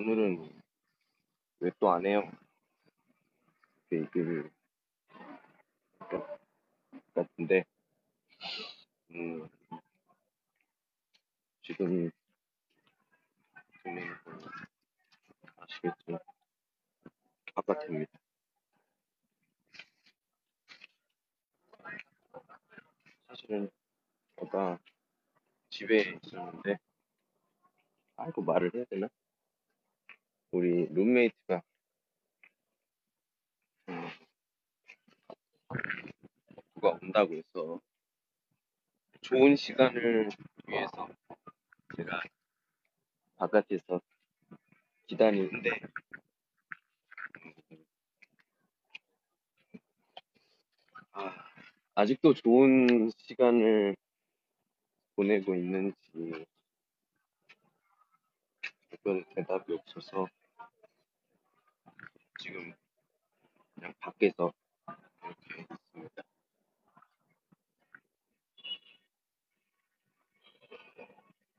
오늘은 왜 또 안 해요? 그 얘기를 것 같은데, 음, 지금 아시겠지만 바깥입니다. 사실은 제가 집에 있었는데, 아이고 말을 해야 되나? 우리 룸메이트가. 음, 누가 온다고 해서 좋은 시간을 위해서 제가 바깥에서 기다리는데. 아, 아직도 좋은 시간을 보내고 있는지 그건 대답이 없어서 지금 그냥 밖에서 이렇게 있습니다.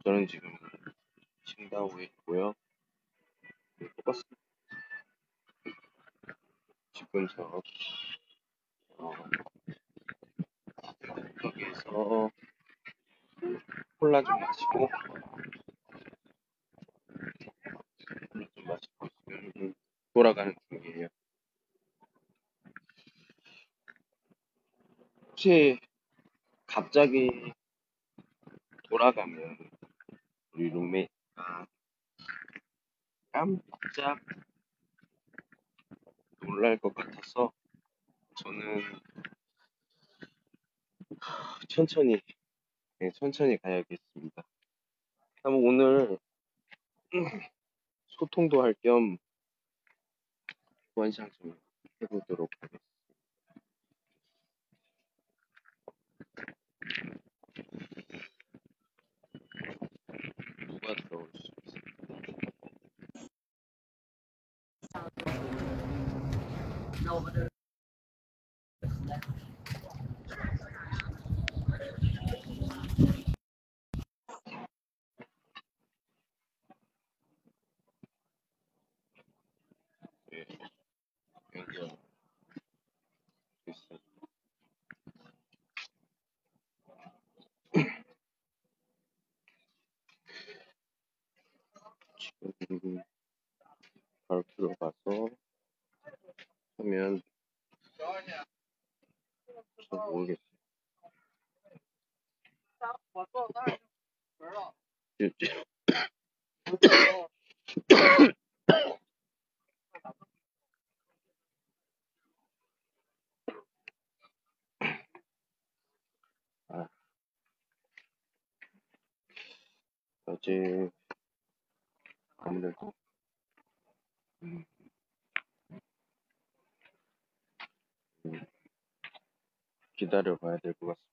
저는 지금 칭다오에 있고요. 똑같습니다. 집 근처 어, 여기에서 콜라 좀 마시고 콜라 좀 마시고 지금 돌아가는 중이에요. 혹시 갑자기 돌아가면 우리 룸메이트가 깜짝 놀랄 것 같아서 저는 천천히 네, 천천히 가야겠습니다. 한번 오늘 소통도 할겸 원샷 좀 해보도록 하겠습니다. 누가 들어올 수 있을까? 예, 연결 됐어. 지금 바로 들어가서 하면 잘 모르겠어요. 지- 아, 어제 아무래도 기다려 봐야 될 것 같습니다.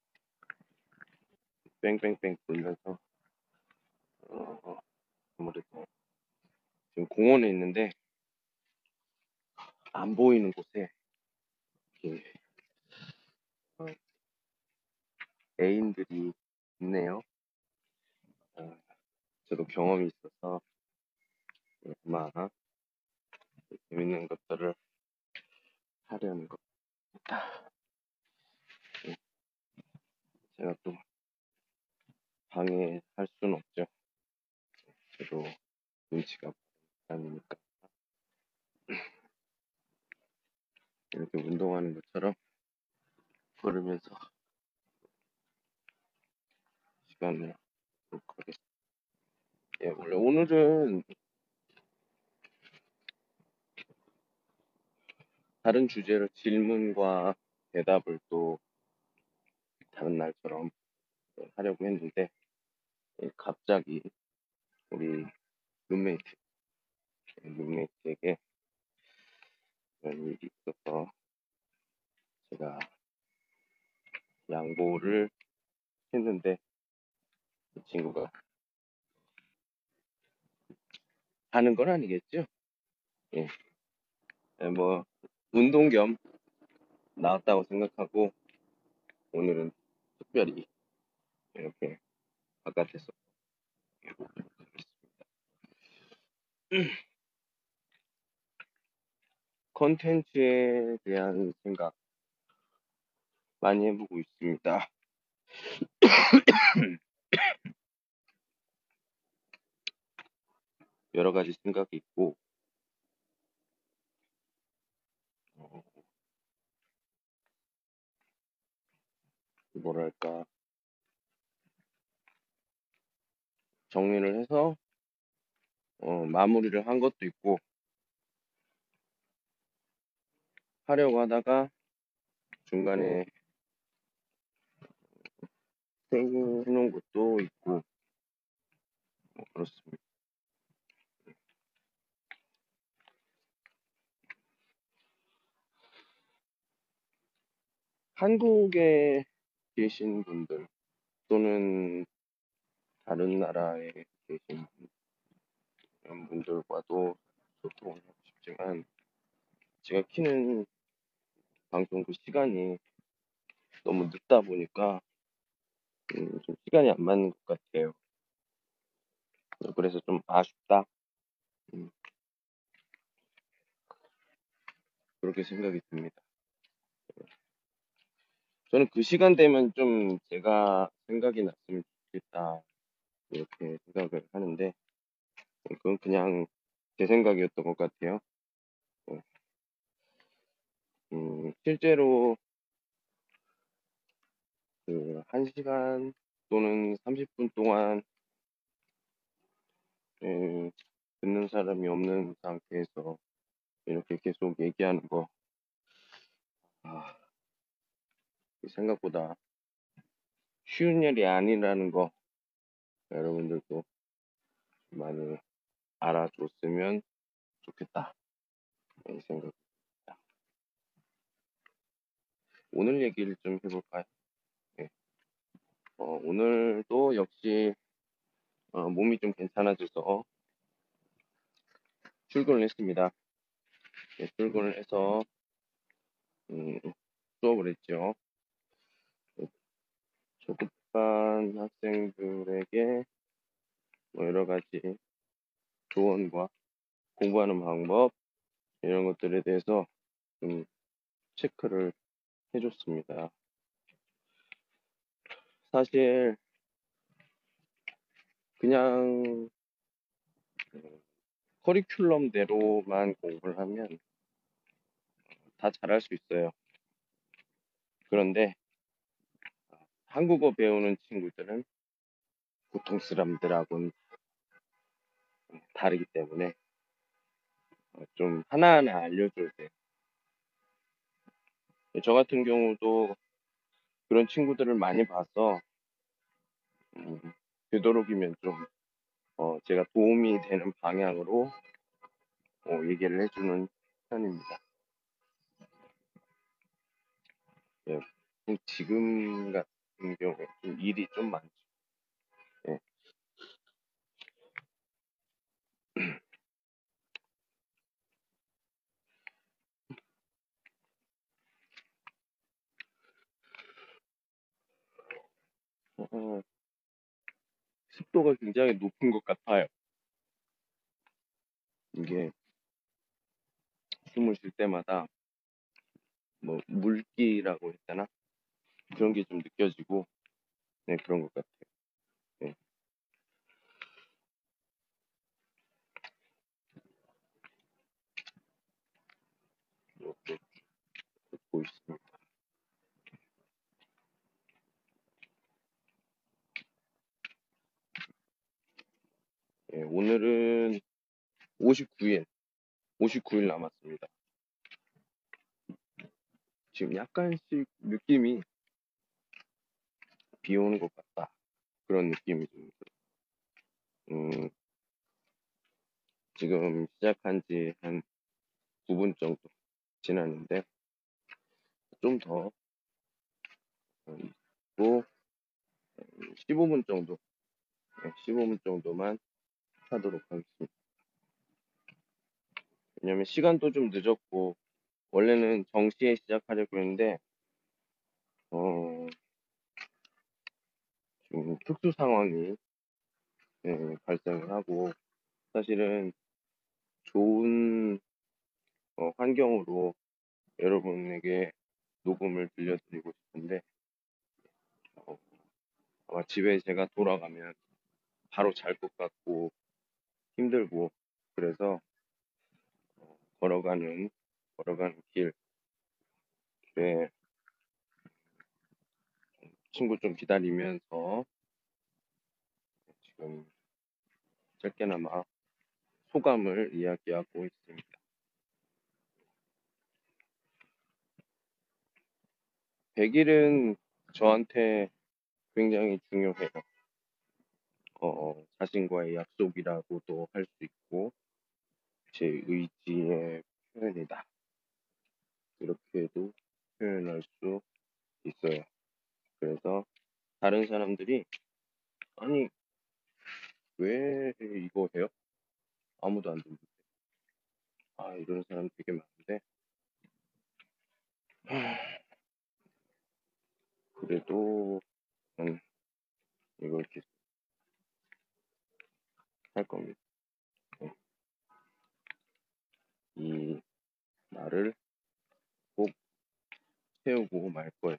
뺑뺑뺑 돌면서 어, 어, 아무래도 지금 공원에 있는데 안 보이는 곳에 이렇게 어, 애인들이 있네요. 어, 저도 경험이 있어서 아마 재밌는 것들을 하려는 겁니다. 예, 제가 또 방해할 수는 없죠. 저도 눈치가 아니니까 이렇게 운동하는 것처럼 걸으면서 시간을 보도록 하겠습니다. 예, 원래 오늘은 다른 주제로 질문과 대답을 또 다른 날처럼 하려고 했는데 예, 갑자기 우리 룸메이트 룸메이트에게 그런 일이 있어서 제가 양보를 했는데 이 친구가 하는 건 아니겠죠? 예, 예, 뭐 운동 겸 나왔다고 생각하고 오늘은 특별히 네, 이렇게 바깥에서 해보도록 하겠습니다. 컨텐츠에 대한 생각 많이 해보고 있습니다. 여러 가지 생각이 있고, 뭐랄까, 정리를 해서, 어, 마무리를 한 것도 있고, 하려고 하다가 중간에 세워놓은 것도 있고, 뭐 그렇습니다. 한국에 계신 분들 또는 다른 나라에 계신 분들과도 소통을 하고 싶지만 제가 키는 방송국 시간이 너무 늦다 보니까 음, 좀 시간이 안 맞는 것 같아요. 그래서 좀 아쉽다. 음, 그렇게 생각이 듭니다. 저는 그 시간 되면 좀 제가 생각이 났으면 좋겠다. 이렇게 생각을 하는데, 그건 그냥 제 생각이었던 것 같아요. 어, 음, 실제로 그 1시간 또는 30분 동안 예, 듣는 사람이 없는 상태에서 이렇게 계속 얘기하는 거, 아, 생각보다 쉬운 일이 아니라는 거 여러분들도 많이 알아줬으면 좋겠다. 이 생각입니다. 오늘 얘기를 좀 해볼까요? 예. 어, 오늘도 역시 어, 몸이 좀 괜찮아져서 출근을 했습니다. 예, 출근을 해서 음, 수업을 했죠. 초급반 학생들에게 뭐 여러 가지 조언과 공부하는 방법 이런 것들에 대해서 좀 체크를 해줬습니다. 사실 그냥 커리큘럼대로만 공부를 하면 다 잘할 수 있어요. 그런데 한국어 배우는 친구들은 보통 사람들하고는 다르기 때문에 좀 하나하나 알려줘야 돼요. 저 같은 경우도 그런 친구들을 많이 봐서 음, 되도록이면 좀 어, 제가 도움이 되는 방향으로 어, 얘기를 해주는 편입니다. 예, 지금 같은 경우에 좀 일이 좀 많죠. 예. 어, 습도가 굉장히 높은 것 같아요. 이게 숨을 쉴 때마다 뭐 물기라고 했잖아 그런 게 좀 느껴지고 네 그런 것 같아요. 네. 예, 오늘은 59일, 59일 남았습니다. 지금 약간씩 느낌이 비 오는 것 같다. 그런 느낌이 좀 들어요. 음, 지금 시작한 지 한 9분 정도 지났는데, 좀 더, 있고, 15분 정도, 네, 15분 정도만 하도록 하겠습니다. 왜냐면 시간도 좀 늦었고, 원래는 정시에 시작하려고 했는데, 어, 지금 특수 상황이 네, 발생을 하고, 사실은 좋은 어, 환경으로 여러분에게 녹음을 들려드리고 싶은데 어, 아마 집에 제가 돌아가면 바로 잘 것 같고 힘들고 그래서 어, 걸어가는 걸어가는 길 길에 친구 좀 기다리면서 지금 짧게나마 소감을 이야기하고 있습니다. 100일은 저한테 굉장히 중요해요. 어, 자신과의 약속이라고도 할 수 있고, 제 의지의 표현이다. 이렇게도 표현할 수 있어요. 그래서 다른 사람들이, 아니, 왜 이거 해요? 아무도 안 듣는데. 아, 이런 사람 되게 많은데. 그래도, 음, 이걸 계속 할 겁니다. 네. 이 말을 꼭 세우고 말 거예요.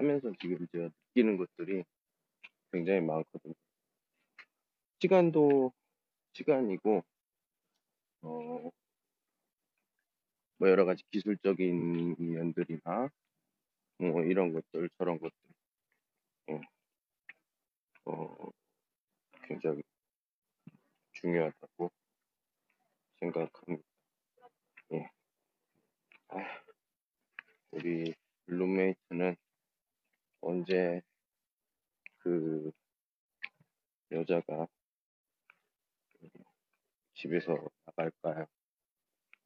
하면서 지금 제가 느끼는 것들이 굉장히 많거든요. 시간도 시간이고, 어, 뭐 여러 가지 기술적인 면들이나, 뭐 이런 것들, 저런 것들, 어, 어, 굉장히 중요하다고 생각합니다. 예. 아, 우리 룸메이트는 언제 그 여자가 집에서 나갈까요?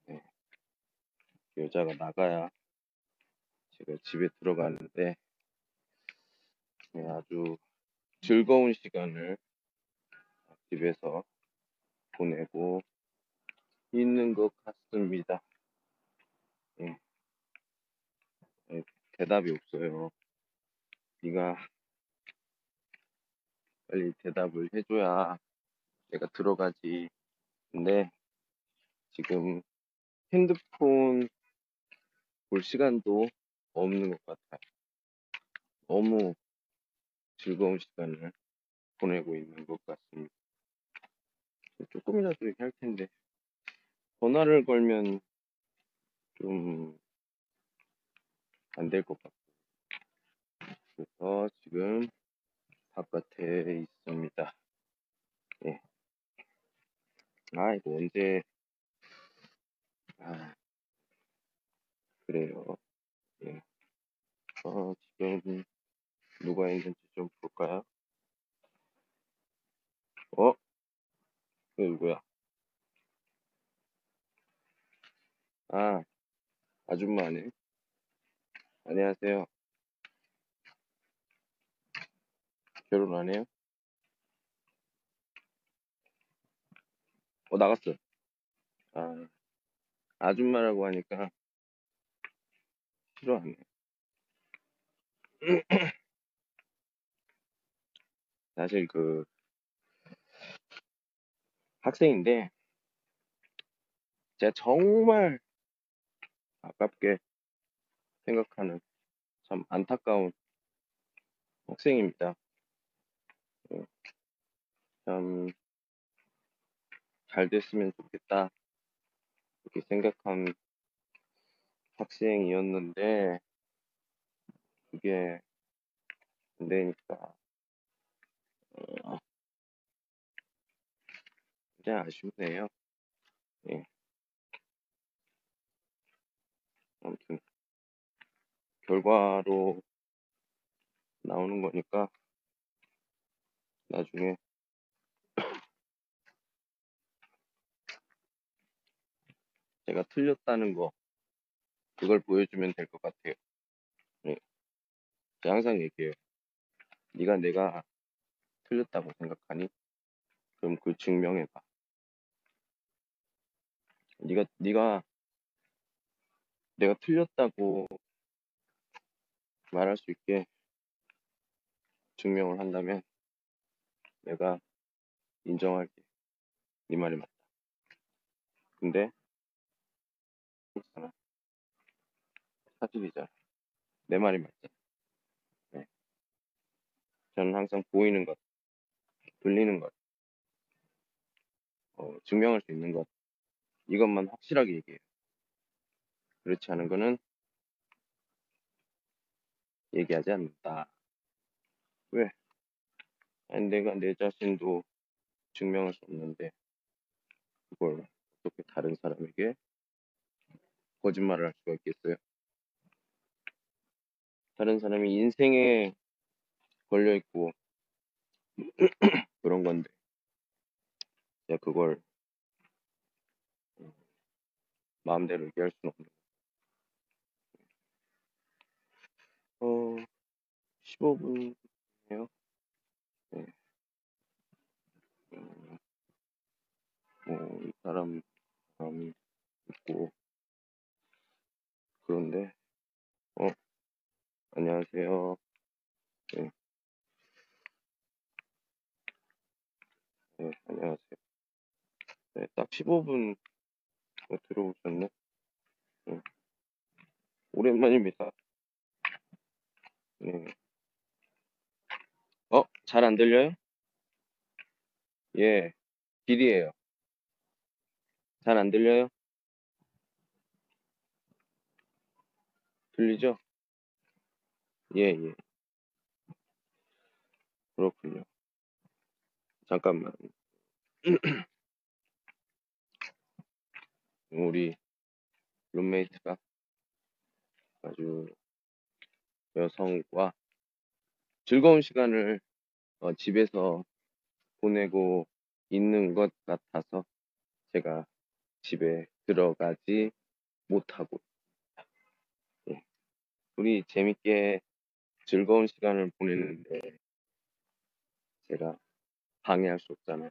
네. 그 여자가 나가야 제가 집에 들어가는데 네, 아주 즐거운 시간을 집에서 보내고 있는 것 같습니다. 예. 예, 대답이 없어요. 네가 빨리 대답을 해줘야 내가 들어가지. 근데 지금 핸드폰 볼 시간도 없는 것 같아요. 너무 즐거운 시간을 보내고 있는 것 같습니다. 조금이라도 얘기할 텐데 전화를 걸면 좀 안 될 것 같고 그래서 지금 바깥에 있습니다. 예. 아 이거 언제 아 그래요. 예. 어 지금 누가 있는지 좀 볼까요? 어? 이거 누구야? 아 아줌마네. 안녕하세요. 결혼 안 해요? 어 나갔어. 아 아줌마라고 하니까 싫어하네. 사실 그 학생인데 제가 정말 아깝게 생각하는 참 안타까운 학생입니다. 예. 참잘 됐으면 좋겠다 이렇게 생각한 학생이었는데 그게 안 되니까 어, 굉장히 아쉽네요. 예. 아무튼 결과로 나오는 거니까 나중에 제가 틀렸다는 거 그걸 보여주면 될 것 같아요. 예. 제가 항상 얘기해요. 네가 내가 틀렸다고 생각하니? 그럼 그 증명해봐. 네가 네가 내가 틀렸다고 말할 수 있게 증명을 한다면 내가 인정할게. 네 말이 맞다. 근데 그렇잖아. 사실이잖아. 내 말이 맞잖아. 네. 저는 항상 보이는 것, 들리는 것, 어, 증명할 수 있는 것, 이것만 확실하게 얘기해요. 그렇지 않은 거는 얘기하지 않는다. 왜? 아니, 내가 내 자신도 증명할 수 없는데, 그걸 어떻게 다른 사람에게 거짓말을 할 수가 있겠어요? 다른 사람이 인생에 걸려 있고 그런 건데 제가 그걸 마음대로 얘기할 수는 없는 어 15분이에요. 네. 음, 뭐이 사람 마음이 있고 그런데 어 안녕하세요. 네. 네, 안녕하세요. 네, 딱 15분 들어오셨네. 네. 오랜만입니다. 네. 어, 잘 안 들려요? 예, 길이에요. 잘 안 들려요? 들리죠? 예, 예. 그렇군요. 잠깐만. 우리 룸메이트가 아주 여성과 즐거운 시간을 어, 집에서 보내고 있는 것 같아서 제가 집에 들어가지 못하고 예. 우리 재밌게 즐거운 시간을 보내는데 제가 방해할 수 없잖아요.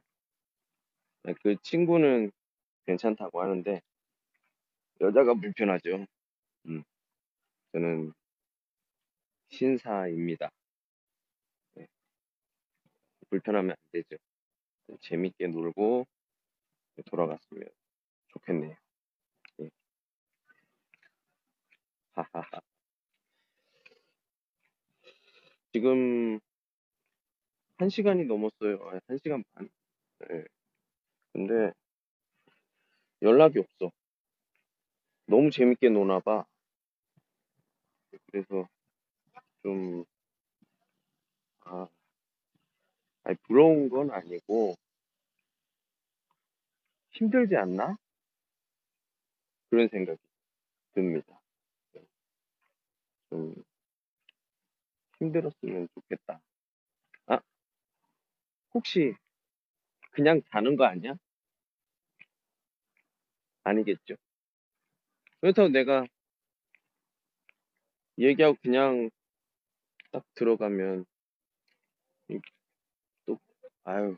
네, 그 친구는 괜찮다고 하는데 여자가 불편하죠. 음, 저는 신사입니다. 네, 불편하면 안 되죠. 재밌게 놀고 돌아갔으면 좋겠네요. 예. 하하하. 지금 한 시간이 넘었어요. 아, 한 시간 반. 네. 근데 연락이 없어. 너무 재밌게 노나 봐. 그래서 좀 아, 아니 부러운 건 아니고 힘들지 않나? 그런 생각이 듭니다. 좀 힘들었으면 좋겠다. 아, 혹시 그냥 자는 거 아니야? 아니겠죠. 그렇다고 내가 얘기하고 그냥 딱 들어가면 이- 또 아유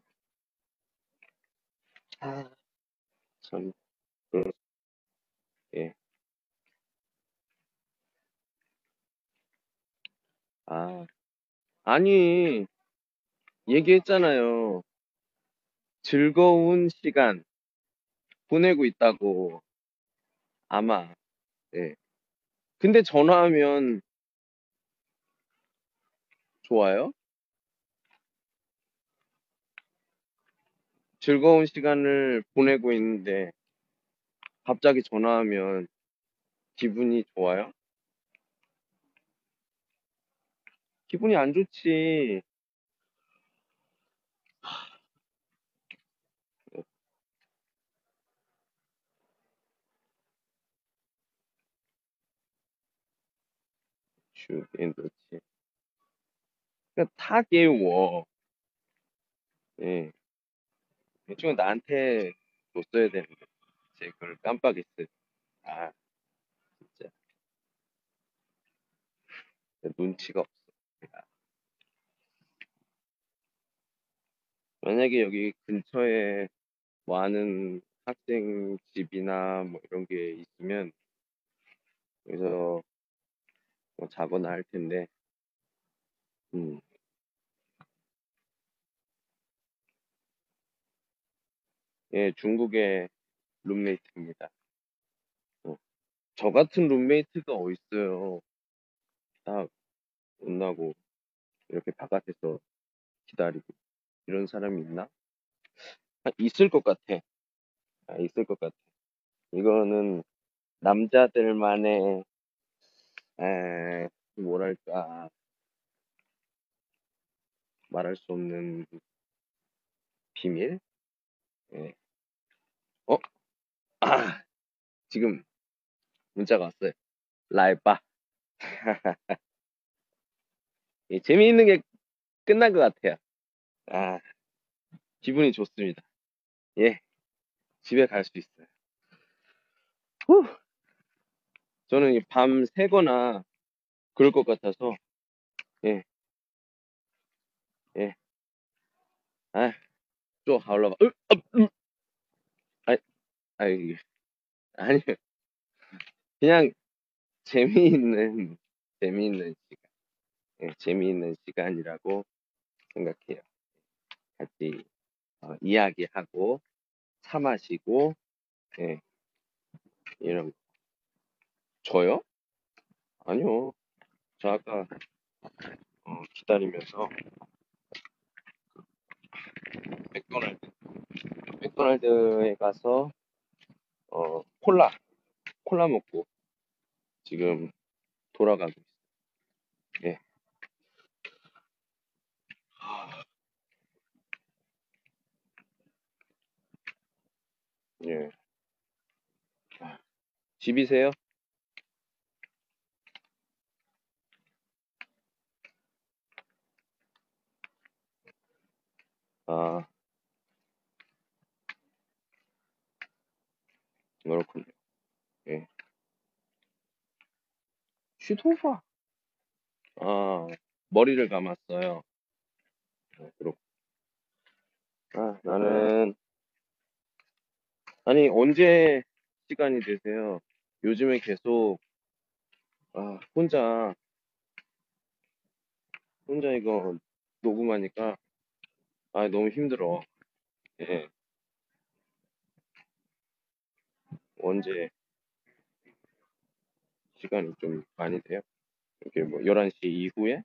아, 참 그런 예. 아, 아니 얘기했잖아요. 즐거운 시간 보내고 있다고 아마 예. 근데 전화하면 좋아요? 즐거운 시간을 보내고 있는데 갑자기 전화하면 기분이 좋아요? 기분이 안 좋지. 주긴 좋지. 그러니까 다 깨워. 예. 대충 나한테 줬어야 되는데 제 그걸 깜빡했어요. 아, 진짜 눈치가 없어. 내가. 만약에 여기 근처에 뭐 아는 학생 집이나 뭐 이런 게 있으면 여기서 뭐 자거나 할 텐데, 음, 예, 중국의 룸메이트입니다. 어, 저 같은 룸메이트가 어딨어요. 딱 온다고 이렇게 바깥에서 기다리고 이런 사람이 있나? 아, 있을 것 같아. 아, 있을 것 같아. 이거는 남자들만의 에, 뭐랄까 말할 수 없는 비밀? 예. 어? 아, 지금 문자가 왔어요. 라이바. 예, 재미있는 게 끝난 것 같아요. 아, 기분이 좋습니다. 예, 집에 갈 수 있어요. 후. 저는 밤 새거나 그럴 것 같아서, 예, 예. 아, 또 하울러가, 으, 아, 으. 아, 아이, 아니, 그냥 재미있는, 재미있는 시간, 예, 재미있는 시간이라고 생각해요. 같이 어, 이야기하고 차 마시고, 예, 이런 거. 저요? 아니요. 저 아까 어, 기다리면서 맥도날드 맥도날드에 가서 어, 콜라 콜라 먹고 지금 돌아가고 있어요. 예. 예. 집이세요? 아, 그렇군요. 예. 슈토파. 아, 머리를 감았어요. 아, 그렇고. 아, 나는 아니 언제 시간이 되세요? 요즘에 계속 아, 혼자 혼자 이거 녹음하니까 아, 너무 힘들어. 예. 언제 시간이 좀 많이 돼요? 이렇게 뭐 11시 이후에?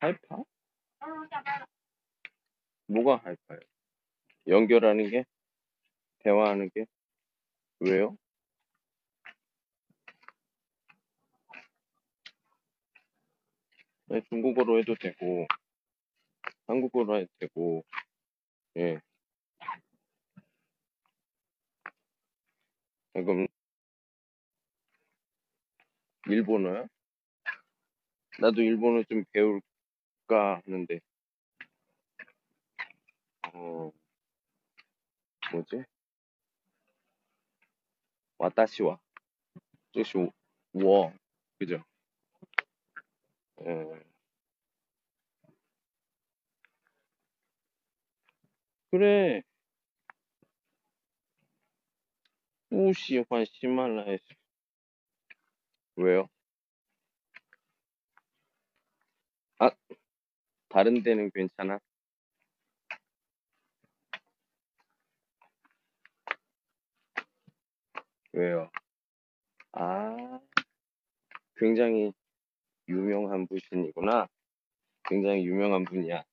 하이파? 뭐가 하이파요? 연결하는 게? 대화하는 게? 왜요? 네, 중국어로 해도 되고, 한국어로 해도 되고, 예. 그럼, 일본어요? 나도 일본어 좀 배울까 하는데, 어, 뭐지? 와타시와, 즉시, 워, 그죠? 예. 그래, 不喜欢喜马拉雅 왜요? 아, 다른 데는 괜찮아? 왜요? 아, 굉장히 유명한 분이구나. 굉장히 유명한 분이야.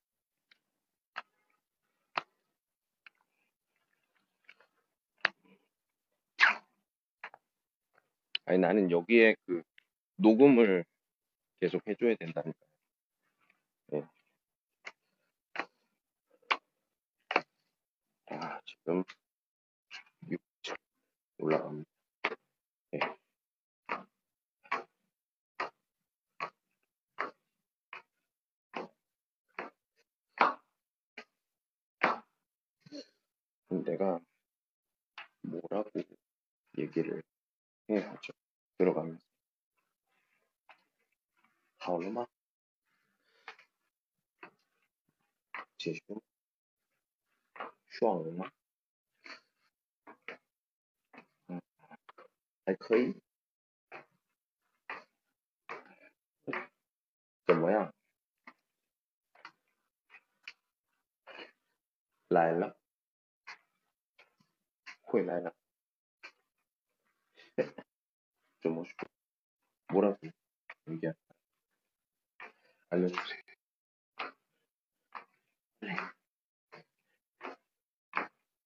아니, 나는 여기에 그 녹음을 계속 해줘야 된다니까. 예. 아, 지금 6층 올라갑니다. 예. 그럼 내가 뭐라고 얘기를 해야 하죠? 들어가면서. 好了吗?结束?爽了吗?嗯，还可以。 뭐야? 라일락? 코에 라일락. 좀 멋있고. 뭐라고? 얘기할 알려주세요. 네.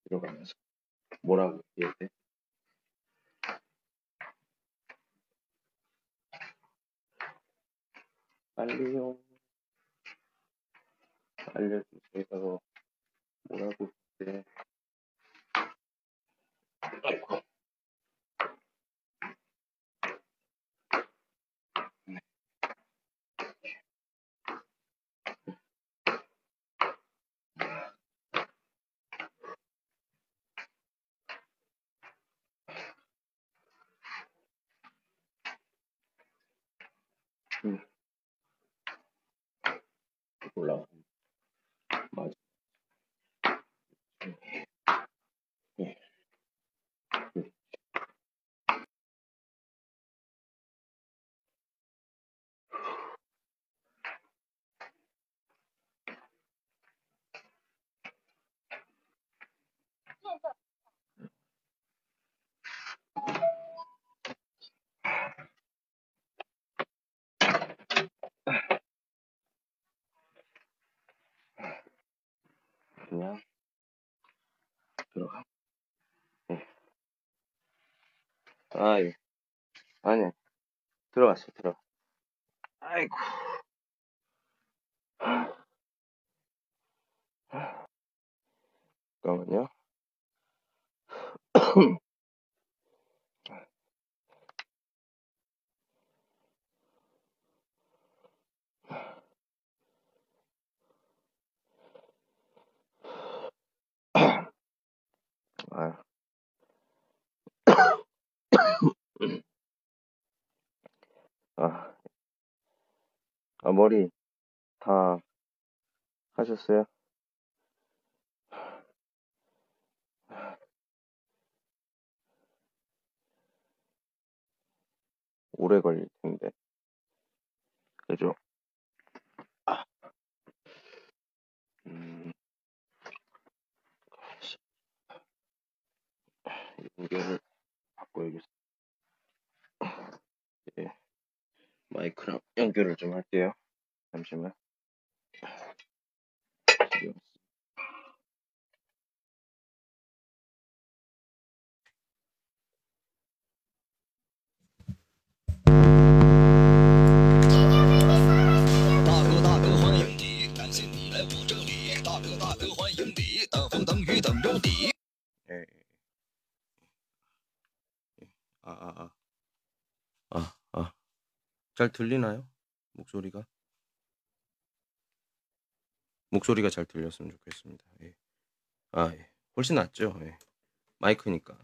들어가면서. 뭐라고 얘기해? 돼? 빨리요. 알려주세요. 뭐라고 해? 아이고. 아이, 아니, 들어갔어, 들어가. 아이고. 잠깐만요. 아. 아. 아, 머리 다 하셨어요? 오래 걸릴 텐데. 그죠? 아. 음. 연결을 바꿔야겠어. 예. 마이크랑 연결을 좀 할게요. 잠시만. 잘 들리나요? 목소리가? 목소리가 잘 들렸으면 좋겠습니다. 예. 아, 예. 훨씬 낫죠. 예. 마이크니까.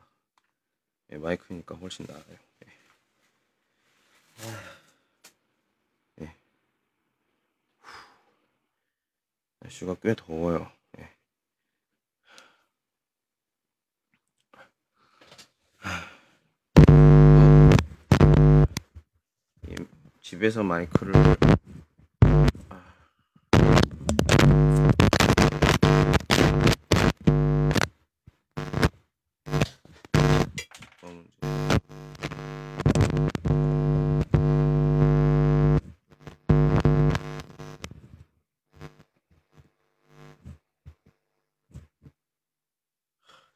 예, 마이크니까 훨씬 나아요. 예. 아, 예. 날씨가 꽤 더워요. 예. 이 집에서 마이크를?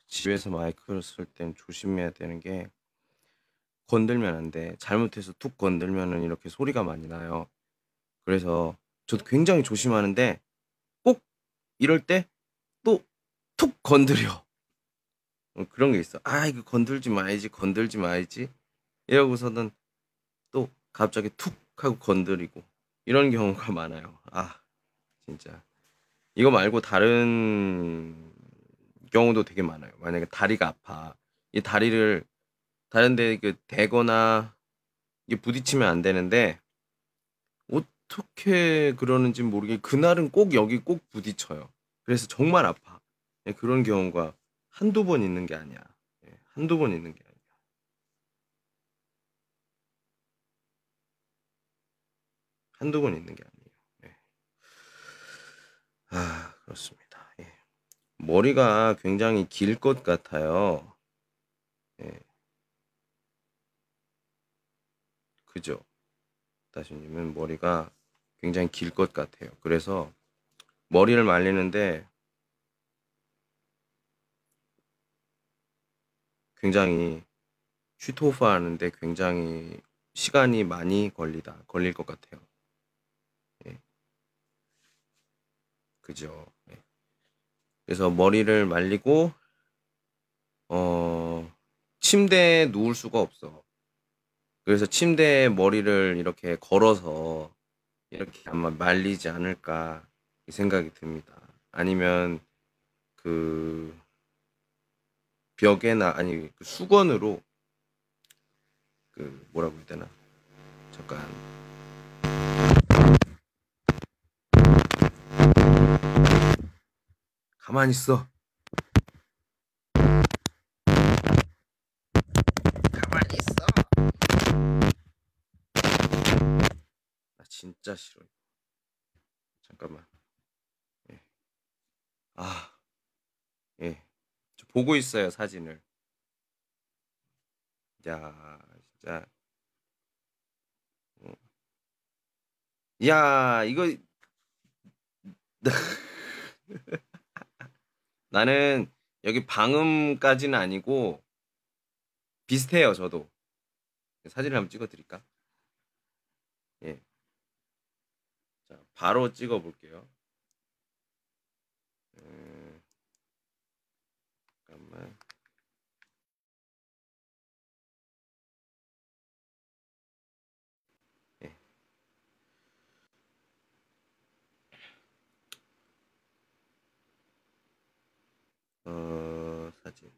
집에서 마이크를 쓸 땐 조심해야 되는 게 건들면 안 돼. 잘못해서 툭 건들면은 이렇게 소리가 많이 나요. 그래서 저도 굉장히 조심하는데 꼭 이럴 때 또 툭 건드려. 어, 그런 게 있어. 아, 이거 건들지 말지, 건들지 말지. 이러고서는 또 갑자기 툭 하고 건드리고 이런 경우가 많아요. 아, 진짜. 이거 말고 다른 경우도 되게 많아요. 만약에 다리가 아파. 이 다리를 다른 데 그 대거나 이게 부딪히면 안 되는데 어떻게 그러는지 모르게 그날은 꼭 여기 꼭 부딪혀요. 그래서 정말 아파. 예, 그런 경우가 한두 번 있는 게 아니야. 예, 한두 번 있는 게 아니야. 한두 번 있는 게 아니에요. 아, 그렇습니다. 예. 머리가 굉장히 길 것 같아요. 예. 그죠? 다시님은 머리가 굉장히 길 것 같아요. 그래서 머리를 말리는데 굉장히 슈토파 하는데 굉장히 시간이 많이 걸리다 걸릴 것 같아요. 예. 그죠? 예. 그래서 머리를 말리고 어 침대에 누울 수가 없어. 그래서 침대에 머리를 이렇게 걸어서 이렇게 아마 말리지 않을까 이 생각이 듭니다. 아니면 그 벽에나 아니 그 수건으로 그 뭐라고 해야 되나? 잠깐. 가만히 있어 진짜 싫어 잠깐만 예. 아 예. 저 보고 있어요 사진을 야 진짜 어. 야 이거 나는 여기 방음까지는 아니고 비슷해요 저도 사진을 한번 찍어 드릴까 예. 자 바로 찍어 볼게요 음, 예. 어 사진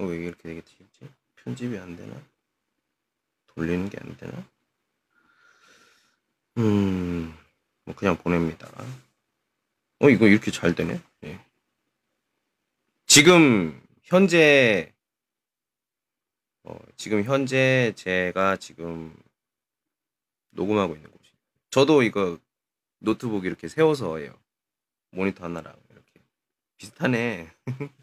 어, 왜 이렇게 되게 튀지? 편집이 안 되나? 돌리는 게 안 되나? 음, 뭐 그냥 보냅니다. 어, 이거 이렇게 잘 되네? 예. 지금, 현재, 어, 지금 현재 제가 지금 녹음하고 있는 곳이. 저도 이거 노트북 이렇게 세워서 해요. 모니터 하나랑 이렇게. 비슷하네.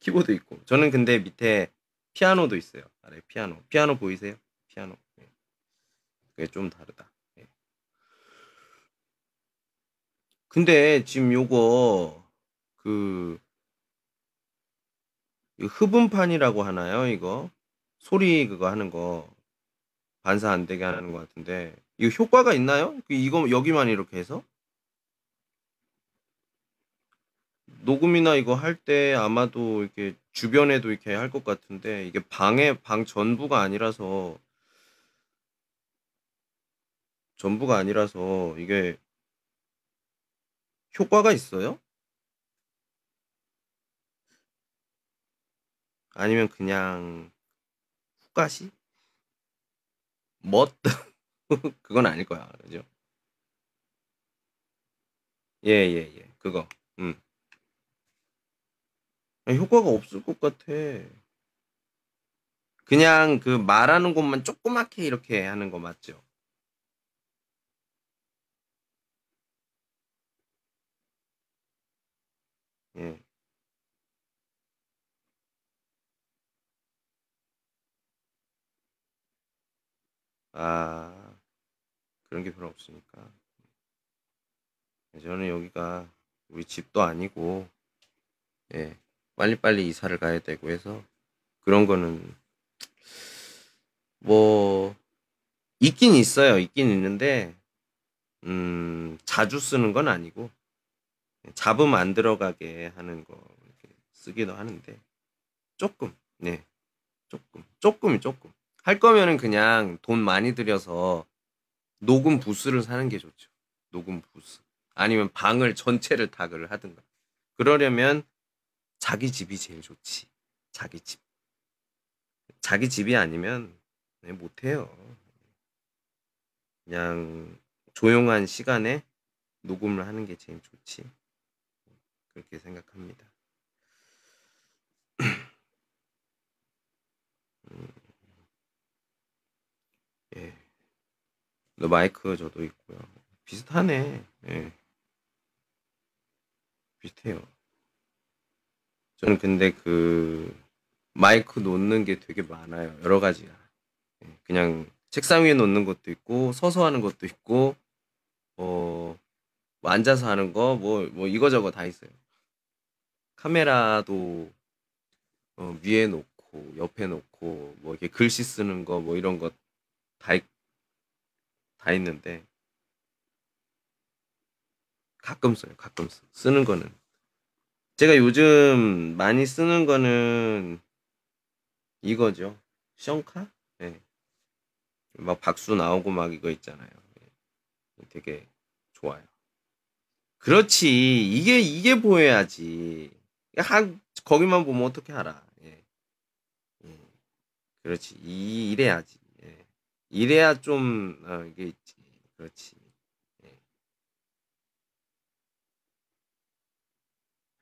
키보드 있고. 저는 근데 밑에 피아노도 있어요. 아래 피아노. 피아노 보이세요? 피아노. 예. 그게 좀 다르다. 예. 근데 지금 요거 그 흡음판이라고 하나요? 이거 소리 그거 하는 거 반사 안 되게 하는 것 같은데 이거 효과가 있나요? 그 이거 여기만 이렇게 해서 녹음이나 이거 할 때 아마도 이렇게 주변에도 이렇게 할 것 같은데 이게 방에 방 전부가 아니라서 전부가 아니라서 이게 효과가 있어요? 아니면 그냥 후가시? 멋? 그건 아닐 거야. 그죠? 예, 예, 예. 그거. 음. 아니, 효과가 없을 것 같아. 그냥 그 말하는 것만 조그맣게 이렇게 하는 거 맞죠? 예. 아, 그런 게 별로 없으니까. 저는 여기가 우리 집도 아니고, 예, 빨리빨리 이사를 가야 되고 해서, 그런 거는, 뭐, 있긴 있어요. 있긴 있는데, 음, 자주 쓰는 건 아니고, 잡음 안 들어가게 하는 거, 이렇게 쓰기도 하는데, 조금, 네, 조금, 조금이 조금. 할 거면은 그냥 돈 많이 들여서 녹음 부스를 사는 게 좋죠. 녹음 부스. 아니면 방을 전체를 탁을 하든가. 그러려면 자기 집이 제일 좋지. 자기 집. 자기 집이 아니면 네, 못해요. 그냥 조용한 시간에 녹음을 하는 게 제일 좋지. 그렇게 생각합니다. 음. 예. 마이크 저도 있고요. 비슷하네. 예. 비슷해요. 저는 근데 그 마이크 놓는 게 되게 많아요. 여러 가지야. 예, 그냥 책상 위에 놓는 것도 있고 서서 하는 것도 있고 어, 뭐 앉아서 하는 거 뭐뭐 이거저거 다 있어요. 카메라도 어, 위에 놓고 옆에 놓고 뭐 이렇게 글씨 쓰는 거 뭐 이런 거 다 다 있는데 가끔 써요. 가끔 써. 쓰는 거는 제가 요즘 많이 쓰는 거는 이거죠. 션카? 네. 막 박수 나오고 막 이거 있잖아요. 예. 되게 좋아요. 그렇지. 이게 이게 보여야지. 한 거기만 보면 어떻게 알아? 예. 예. 그렇지. 이 이래야지. 예. 이래야 좀 어, 이게 있지. 그렇지. 예.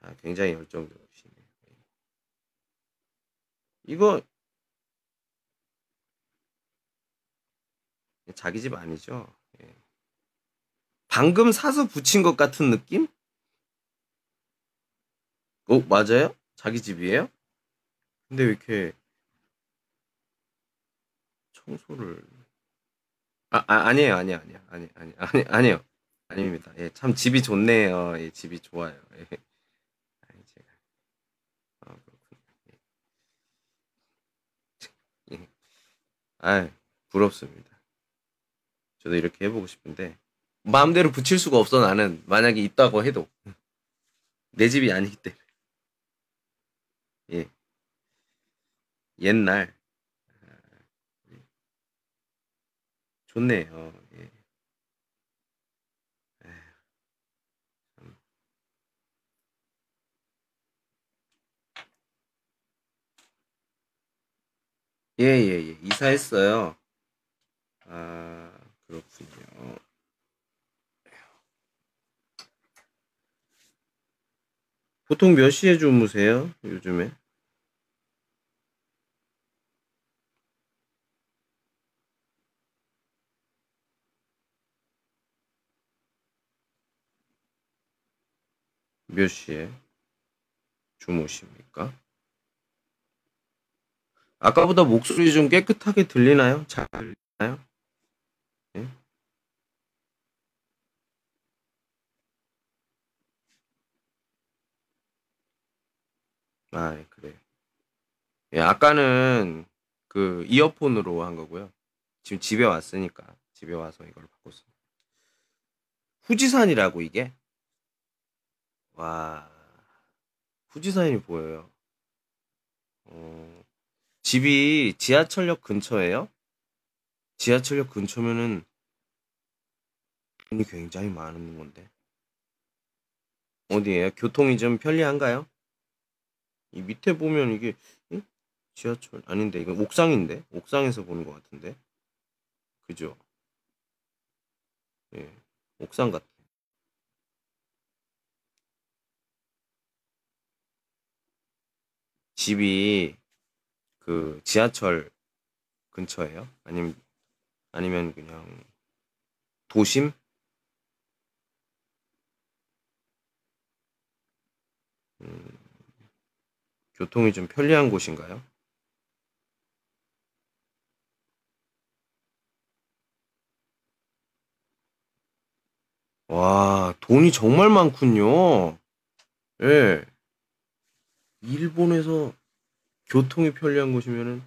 아, 굉장히 열정적이시네. 예. 이거 자기 집 아니죠? 예. 방금 사서 붙인 것 같은 느낌? 어, 맞아요? 자기 집이에요? 근데 왜 이렇게 청소를 아, 아 아니에요 아니에요 아니에요 아니 아니 아니 아니에요. 아닙니다. 예 참 집이 좋네요. 예 집이 좋아요. 예. 아니 제가. 아 그렇군요. 예. 예. 아 부럽습니다. 저도 이렇게 해보고 싶은데 마음대로 붙일 수가 없어 나는. 만약에 있다고 해도. 내 집이 아니기 때문에 예 옛날 좋네요. 예. 예, 예, 예. 이사했어요. 아, 그렇군요. 보통 몇 시에 주무세요? 요즘에? 몇 시에 주무십니까? 아까보다 목소리 좀 깨끗하게 들리나요? 잘 들리나요? 예? 아, 예, 그래. 예, 아까는 그 이어폰으로 한 거고요. 지금 집에 왔으니까 집에 와서 이걸 바꿨어. 후지산이라고 이게? 와, 후지산이 보여요. 어, 집이 지하철역 근처예요? 지하철역 근처면은 돈이 굉장히 많은 건데. 어디에요? 교통이 좀 편리한가요? 이 밑에 보면 이게 응? 지하철 아닌데 이건 옥상인데 옥상에서 보는 것 같은데 그죠? 예, 옥상 같아. 집이 그 지하철 근처예요? 아니면 아니면 그냥 도심? 음, 교통이 좀 편리한 곳인가요? 와, 돈이 정말 많군요. 예. 일본에서 교통이 편리한 곳이면은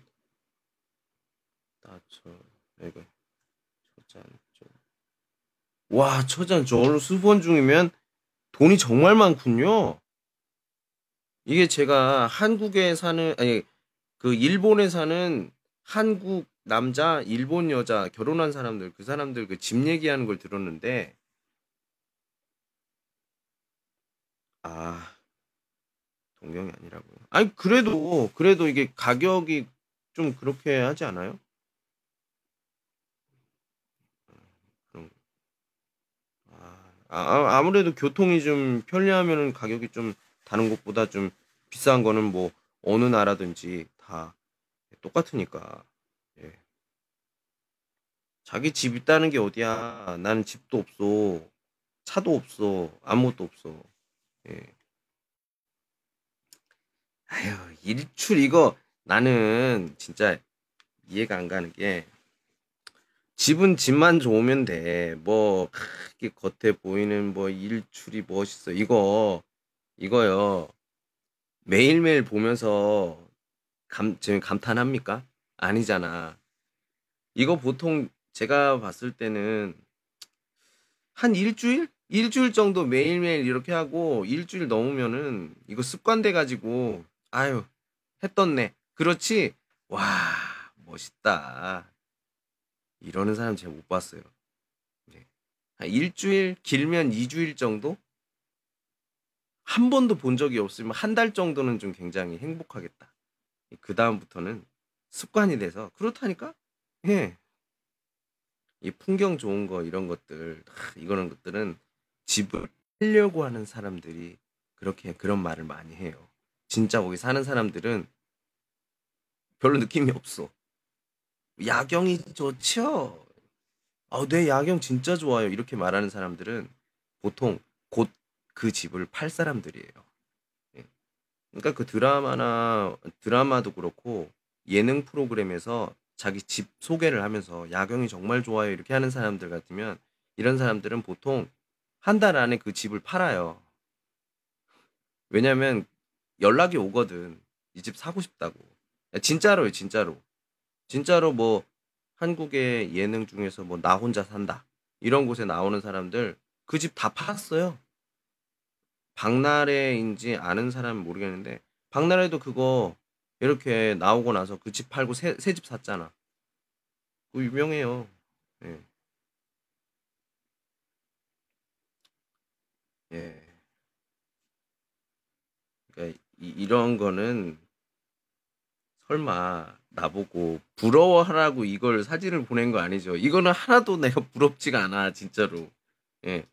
나저 이거 처잔 와 처잔 저 수본 중이면 돈이 정말 많군요. 이게 제가 한국에 사는 아니 그 일본에 사는 한국 남자, 일본 여자 결혼한 사람들 그 사람들 그 집 얘기하는 걸 들었는데 아 동경이 아니라고요. 아니 그래도 그래도 이게 가격이 좀 그렇게 하지 않아요? 아, 아 아무래도 교통이 좀 편리하면은 가격이 좀 다른 곳보다 좀 비싼 거는 뭐 어느 나라든지 다 똑같으니까. 예. 자기 집 있다는 게 어디야. 나는 집도 없어. 차도 없어. 아무것도 없어. 예. 아휴, 일출 이거 나는 진짜 이해가 안 가는 게 집은 집만 좋으면 돼. 뭐 크게 겉에 보이는 뭐 일출이 멋있어. 이거 이거요. 매일매일 보면서 감 지금 감탄합니까? 아니잖아. 이거 보통 제가 봤을 때는 한 일주일? 일주일 정도 매일매일 이렇게 하고 일주일 넘으면은 이거 습관돼 가지고 아유 했던네. 그렇지. 와 멋있다. 이러는 사람 제가 못 봤어요. 네. 한 일주일 길면 2주일 정도? 한 번도 본 적이 없으면 한 달 정도는 좀 굉장히 행복하겠다. 그 다음부터는 습관이 돼서 그렇다니까? 예. 이 풍경 좋은 거 이런 것들 이거는 것들은 집을 하려고 하는 사람들이 그렇게 그런 말을 많이 해요. 진짜 거기 사는 사람들은 별로 느낌이 없어. 야경이 좋죠. 아, 네, 야경 진짜 좋아요. 이렇게 말하는 사람들은 보통 곧 그 집을 팔 사람들이에요. 예. 그러니까 그 드라마나 드라마도 그렇고 예능 프로그램에서 자기 집 소개를 하면서 야경이 정말 좋아요. 이렇게 하는 사람들 같으면 이런 사람들은 보통 한 달 안에 그 집을 팔아요. 왜냐면 연락이 오거든. 이 집 사고 싶다고. 진짜로요, 진짜로. 진짜로 뭐 한국의 예능 중에서 뭐 나 혼자 산다 이런 곳에 나오는 사람들 그 집 다 팔았어요. 박나래인지 아는 사람은 모르겠는데 박나래도 그거 이렇게 나오고 나서 그 집 팔고 새집 샀잖아. 그 유명해요. 예. 예. 그러니까 이, 이런 거는 설마 나보고 부러워하라고 이걸 사진을 보낸 거 아니죠? 이거는 하나도 내가 부럽지가 않아, 진짜로. 예.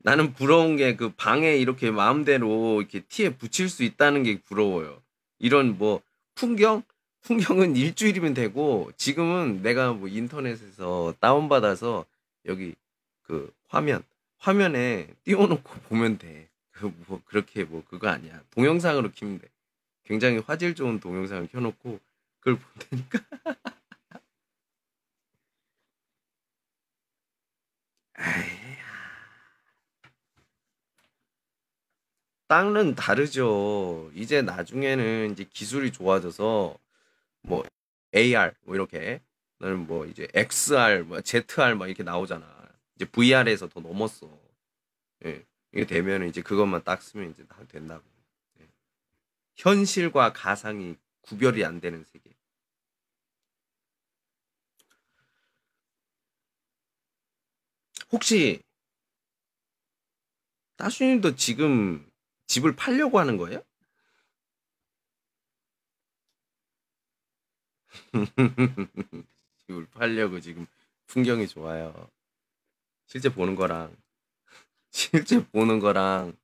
나는 부러운 게 그 방에 이렇게 마음대로 이렇게 티에 붙일 수 있다는 게 부러워요. 이런 뭐 풍경? 풍경은 일주일이면 되고 지금은 내가 뭐 인터넷에서 다운받아서 여기 그 화면, 화면에 띄워놓고 보면 돼. 그 뭐 그렇게 뭐 그거 아니야. 동영상으로 키면 돼. 굉장히 화질 좋은 동영상을 켜놓고 그걸 본다니까. 땅은 다르죠. 이제 나중에는 이제 기술이 좋아져서 뭐 AR 뭐 이렇게 나는 뭐 이제 XR 뭐 ZR 막 이렇게 나오잖아. 이제 VR에서 더 넘었어. 예. 이게 되면 이제 그것만 딱 쓰면 이제 다 된다고. 예. 현실과 가상이 구별이 안 되는 세계. 혹시 따수님도 지금 집을 팔려고 하는 거예요? 집을 팔려고 지금 풍경이 좋아요. 실제 보는 거랑 실제 보는 거랑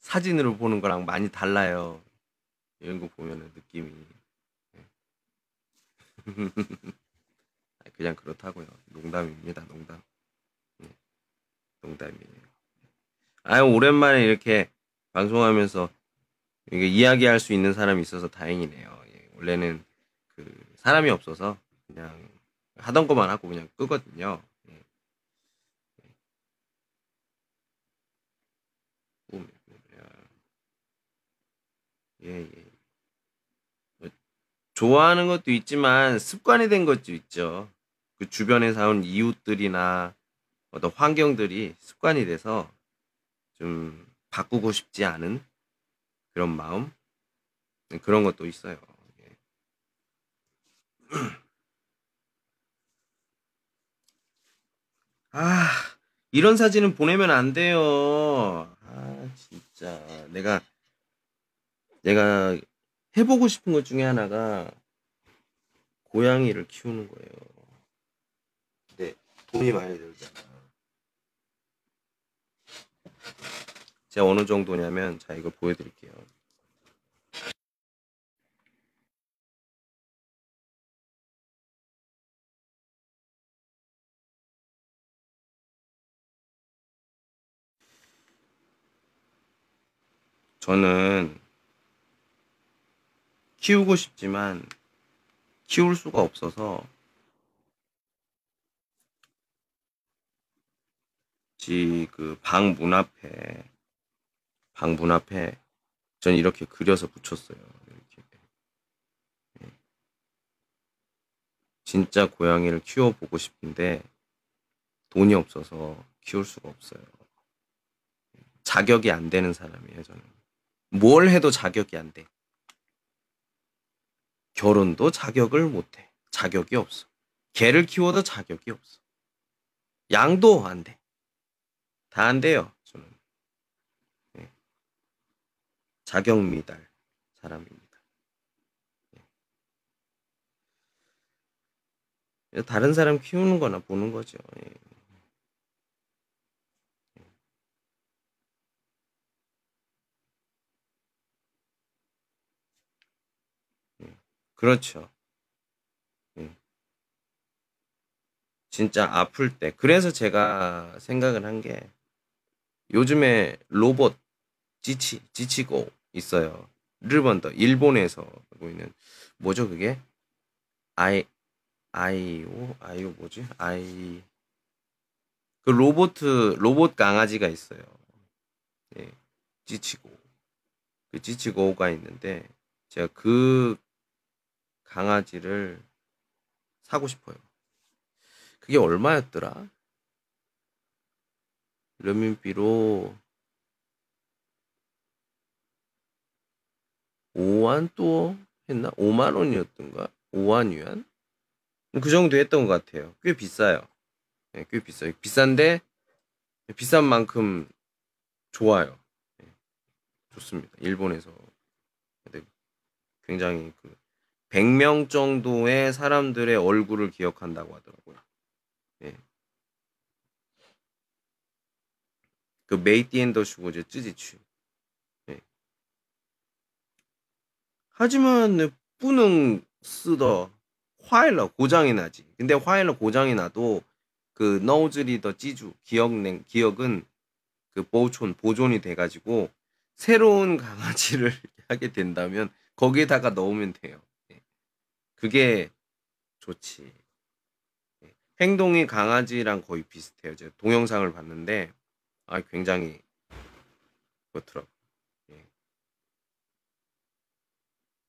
사진으로 보는 거랑 많이 달라요. 이런 거 보면은 느낌이 예. 그냥 그렇다고요. 농담입니다. 농담. 네. 농담이에요. 아유 오랜만에 이렇게 방송하면서 이게 이야기할 수 있는 사람이 있어서 다행이네요. 예. 원래는 그 사람이 없어서 그냥 하던 것만 하고 그냥 끄거든요. 예. 예, 예. 뭐 좋아하는 것도 있지만 습관이 된 것도 있죠. 그 주변에 사온 이웃들이나 어떤 환경들이 습관이 돼서 좀 바꾸고 싶지 않은 그런 마음 네, 그런 것도 있어요. 예. 아 이런 사진은 보내면 안 돼요. 아 진짜 내가 내가 해보고 싶은 것 중에 하나가 고양이를 키우는 거예요. 근데 돈이 많이 들잖아. 제가 어느 정도냐면 자 이걸 보여드릴게요. 저는 키우고 싶지만 키울 수가 없어서 지 그 방 문 앞에 방문 앞에 전 이렇게 그려서 붙였어요. 이렇게. 예. 진짜 고양이를 키워보고 싶은데 돈이 없어서 키울 수가 없어요. 자격이 안 되는 사람이에요, 저는. 뭘 해도 자격이 안 돼. 결혼도 자격을 못 해. 자격이 없어. 개를 키워도 자격이 없어. 양도 안 돼. 다 안 돼요, 저는. 네. 자격 미달 사람입니다. 네. 다른 사람 키우는 거나 보는 거죠. 예. 그렇죠. 음. 진짜 아플 때. 그래서 제가 생각을 한 게 요즘에 로봇 지치 지치고 있어요. 일본도 일본에서 하고 있는 뭐죠 그게? 아이 아이오 아이오 뭐지? 아이 그 로봇 로봇 강아지가 있어요. 예. 지치고 그 지치고가 있는데 제가 그 강아지를 사고 싶어요. 그게 얼마였더라? 르민비로 5만 또 했나? 5만 원이었던가? 5만 위안? 그 정도 했던 것 같아요. 꽤 비싸요. 네, 꽤 비싸요. 비싼데 비싼 만큼 좋아요. 네, 좋습니다. 일본에서 굉장히 그 100명 정도의 사람들의 얼굴을 기억한다고 하더라고요. 예. 그 메이티엔더 슈고제 쯔지취. 하지만 뿌능 쓰더 화일러 고장이 나지. 근데 화일러 고장이 나도 그 너우즈리 더 찌주 기억냉 기억은 그 보존 보존이 돼가지고 새로운 강아지를 하게 된다면 거기에다가 넣으면 돼요. 그게 좋지. 예. 행동이 강아지랑 거의 비슷해요. 제가 동영상을 봤는데 아 굉장히 그렇더라고. 예.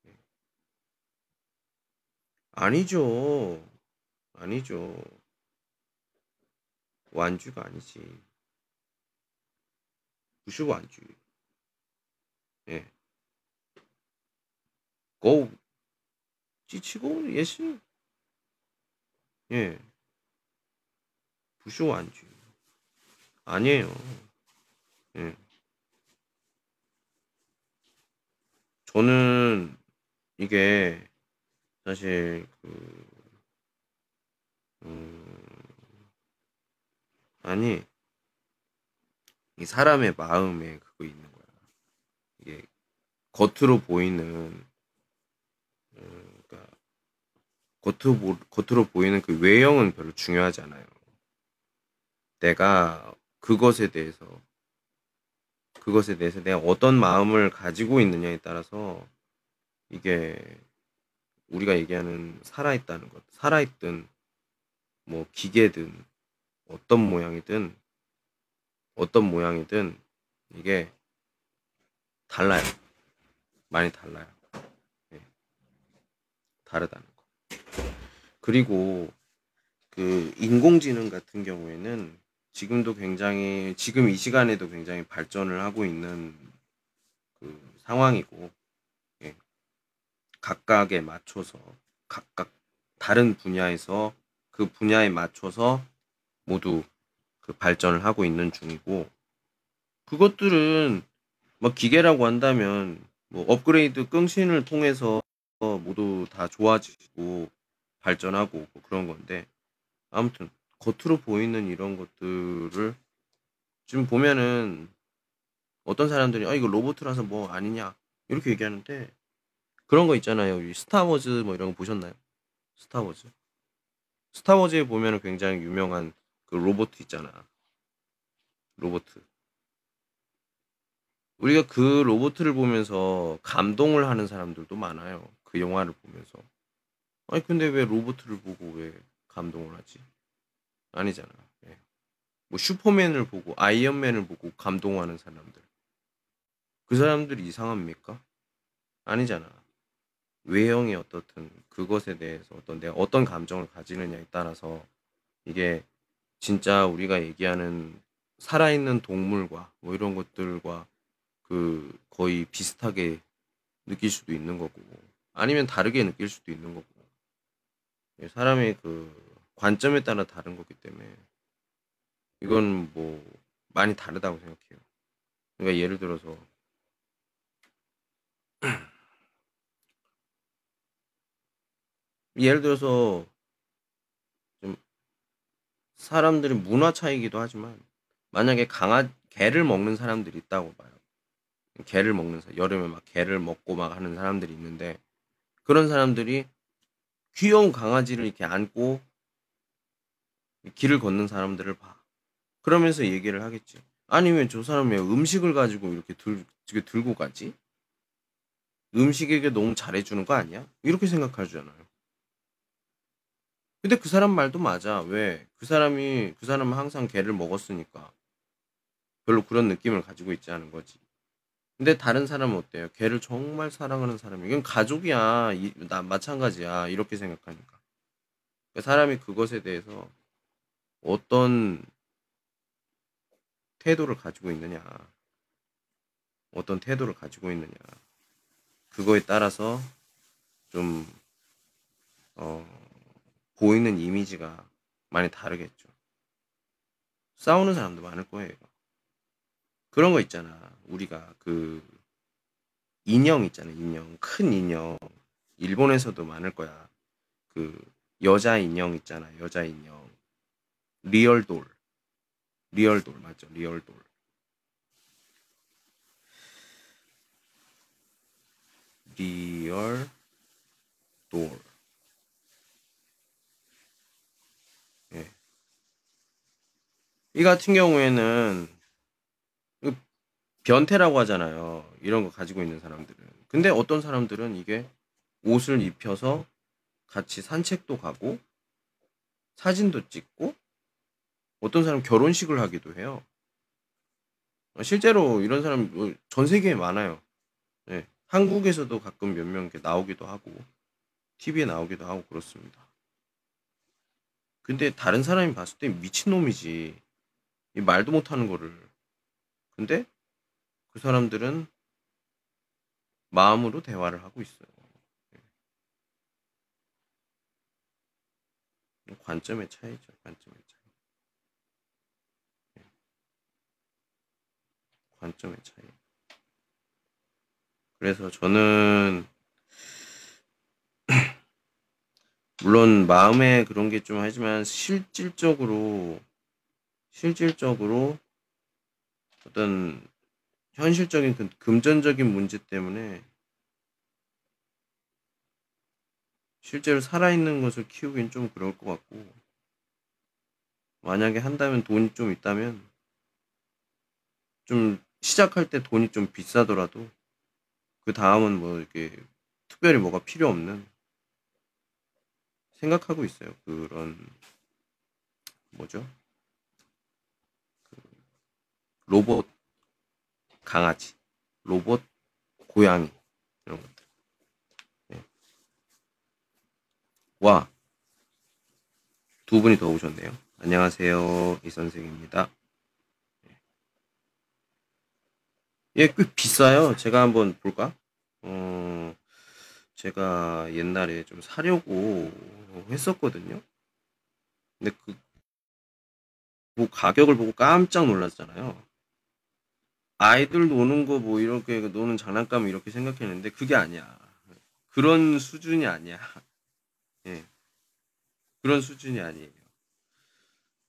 예. 아니죠. 아니죠. 완주가 아니지. 부슈 완주. 예. 고 지치고 예시 예 부쇼 안주 아니에요 예 저는 이게 사실 그 음, 아니 이 사람의 마음에 그거 있는 거야 이게 겉으로 보이는 겉으로, 겉으로 보이는 그 외형은 별로 중요하지 않아요. 내가 그것에 대해서, 그것에 대해서 내가 어떤 마음을 가지고 있느냐에 따라서 이게 우리가 얘기하는 살아있다는 것, 살아있든, 뭐, 기계든, 어떤 모양이든, 어떤 모양이든, 이게 달라요. 많이 달라요. 네. 다르다는 그리고 그 인공지능 같은 경우에는 지금도 굉장히 지금 이 시간에도 굉장히 발전을 하고 있는 그 상황이고 예. 각각에 맞춰서 각각 다른 분야에서 그 분야에 맞춰서 모두 그 발전을 하고 있는 중이고 그것들은 뭐 기계라고 한다면 뭐 업그레이드 更신을 통해서 모두 다 좋아지고 발전하고 뭐 그런 건데 아무튼 겉으로 보이는 이런 것들을 지금 보면은 어떤 사람들이 아 이거 로봇이라서 뭐 아니냐 이렇게 얘기하는데 그런 거 있잖아요. 이 스타워즈 뭐 이런 거 보셨나요? 스타워즈. 스타워즈에 보면 은 굉장히 유명한 그 로봇 있잖아. 로봇. 우리가 그 로봇을 보면서 감동을 하는 사람들도 많아요. 그 영화를 보면서. 아니 근데 왜 로봇을 보고 왜 감동을 하지? 아니잖아. 예. 뭐 슈퍼맨을 보고 아이언맨을 보고 감동하는 사람들. 그 사람들이 이상합니까? 아니잖아. 외형이 어떻든 그것에 대해서 어떤 내가 어떤 감정을 가지느냐에 따라서 이게 진짜 우리가 얘기하는 살아있는 동물과 뭐 이런 것들과 그 거의 비슷하게 느낄 수도 있는 거고 아니면 다르게 느낄 수도 있는 거고 예, 사람의 그 관점에 따라 다른 거기 때문에 이건 뭐 많이 다르다고 생각해요. 그러니까 예를 들어서 예를 들어서 좀 사람들이 문화 차이기도 하지만 만약에 강아 개를 먹는 사람들이 있다고 봐요. 개를 먹는 사람, 여름에 막 개를 먹고 막 하는 사람들이 있는데 그런 사람들이 귀여운 강아지를 이렇게 안고 길을 걷는 사람들을 봐. 그러면서 얘기를 하겠지. 아니면 저 사람이 음식을 가지고 이렇게 들, 들고 가지? 음식에게 너무 잘해주는 거 아니야? 이렇게 생각하잖아요. 근데 그 사람 말도 맞아. 왜? 그 사람이, 그 사람은 항상 개를 먹었으니까. 별로 그런 느낌을 가지고 있지 않은 거지. 근데 다른 사람은 어때요? 개를 정말 사랑하는 사람이. 이건 가족이야. 이, 나 마찬가지야. 이렇게 생각하니까. 그 사람이 그것에 대해서 어떤 태도를 가지고 있느냐. 어떤 태도를 가지고 있느냐. 그거에 따라서 좀, 어, 보이는 이미지가 많이 다르겠죠. 싸우는 사람도 많을 거예요. 그런 거 있잖아. 우리가 그 인형 있잖아. 인형. 큰 인형. 일본에서도 많을 거야. 그 여자 인형 있잖아. 여자 인형. real doll. real doll 맞죠? real doll. real 돌. 이 같은 경우에는 변태라고 하잖아요. 이런 거 가지고 있는 사람들은. 근데 어떤 사람들은 이게 옷을 입혀서 같이 산책도 가고 사진도 찍고 어떤 사람 결혼식을 하기도 해요. 실제로 이런 사람 뭐전 세계에 많아요. 네. 한국에서도 가끔 몇 명 나오기도 하고 TV에 나오기도 하고 그렇습니다. 근데 다른 사람이 봤을 때 미친놈이지. 말도 못하는 거를. 근데 그 사람들은 마음으로 대화를 하고 있어요. 예. 관점의 차이죠. 관점의 차이. 예. 관점의 차이. 그래서 저는 물론 마음에 그런 게 좀 하지만 실질적으로 실질적으로 어떤 현실적인 그 금전적인 문제 때문에 실제로 살아있는 것을 키우긴 좀 그럴 것 같고 만약에 한다면 돈이 좀 있다면 좀 시작할 때 돈이 좀 비싸더라도 그 다음은 뭐 이렇게 특별히 뭐가 필요 없는 생각하고 있어요. 그런 뭐죠? 그 로봇 강아지, 로봇, 고양이 이런 것들. 네. 와, 두 분이 더 오셨네요. 안녕하세요, 이 선생입니다. 네. 예, 꽤 비싸요. 제가 한번 볼까? 어, 제가 옛날에 좀 사려고 했었거든요. 근데 그, 뭐 가격을 보고 깜짝 놀랐잖아요. 아이들 노는 거 뭐 이렇게 노는 장난감 이렇게 생각했는데 그게 아니야. 그런 수준이 아니야. 예. 그런 수준이 아니에요.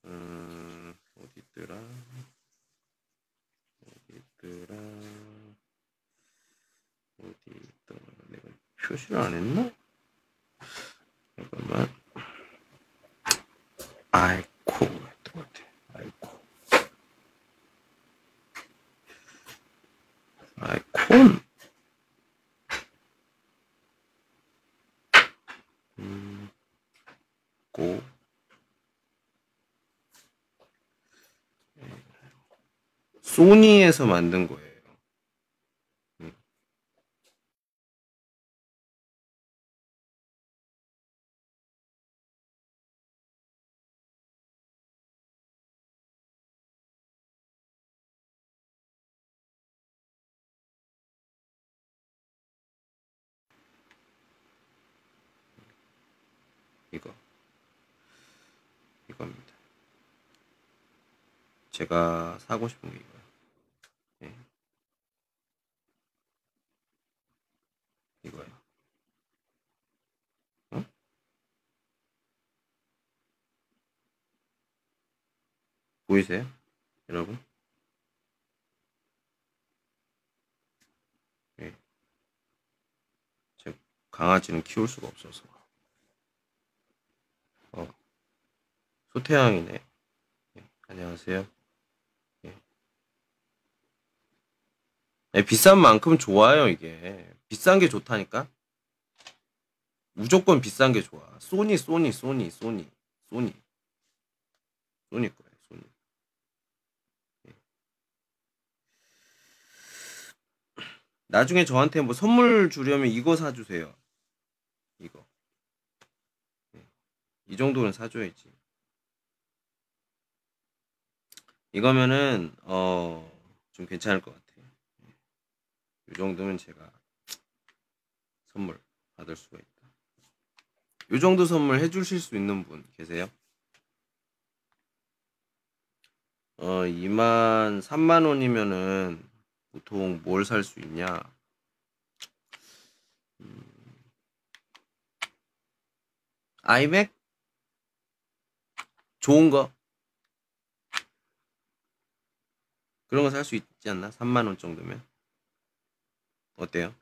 음, 어디 있더라? 어디 있더라? 어디 있더라? 내가 표시를 안 했나? 잠깐만. 아이코 했던 것 같 아. 폰. 음, 고. 소니에서 만든 거예요. 음. 이거 이겁니다. 제가 사고 싶은 게 이거예요. 네. 이거요. 어? 보이세요? 여러분? 네. 제 강아지는 키울 수가 없어서. 어. 소태양이네. 네. 안녕하세요. 네. 네, 비싼 만큼 좋아요, 이게. 비싼 게 좋다니까? 무조건 비싼 게 좋아. 소니, 소니, 소니, 소니, 소니. 소니 거예요, 소니. 네. 나중에 저한테 뭐 선물 주려면 이거 사주세요. 이거. 네. 이 정도는 사줘야지. 이거면은, 어, 좀 괜찮을 것 같아요. 이 정도면 제가 선물 받을 수가 있다. 이 정도 선물 해주실 수 있는 분 계세요? 어, 2만, 3만 원이면은 보통 뭘 살 수 있냐? 음, 아이맥? 좋은 거? 그런 거 살 수 있지 않나? 3만 원 정도면? 어때요?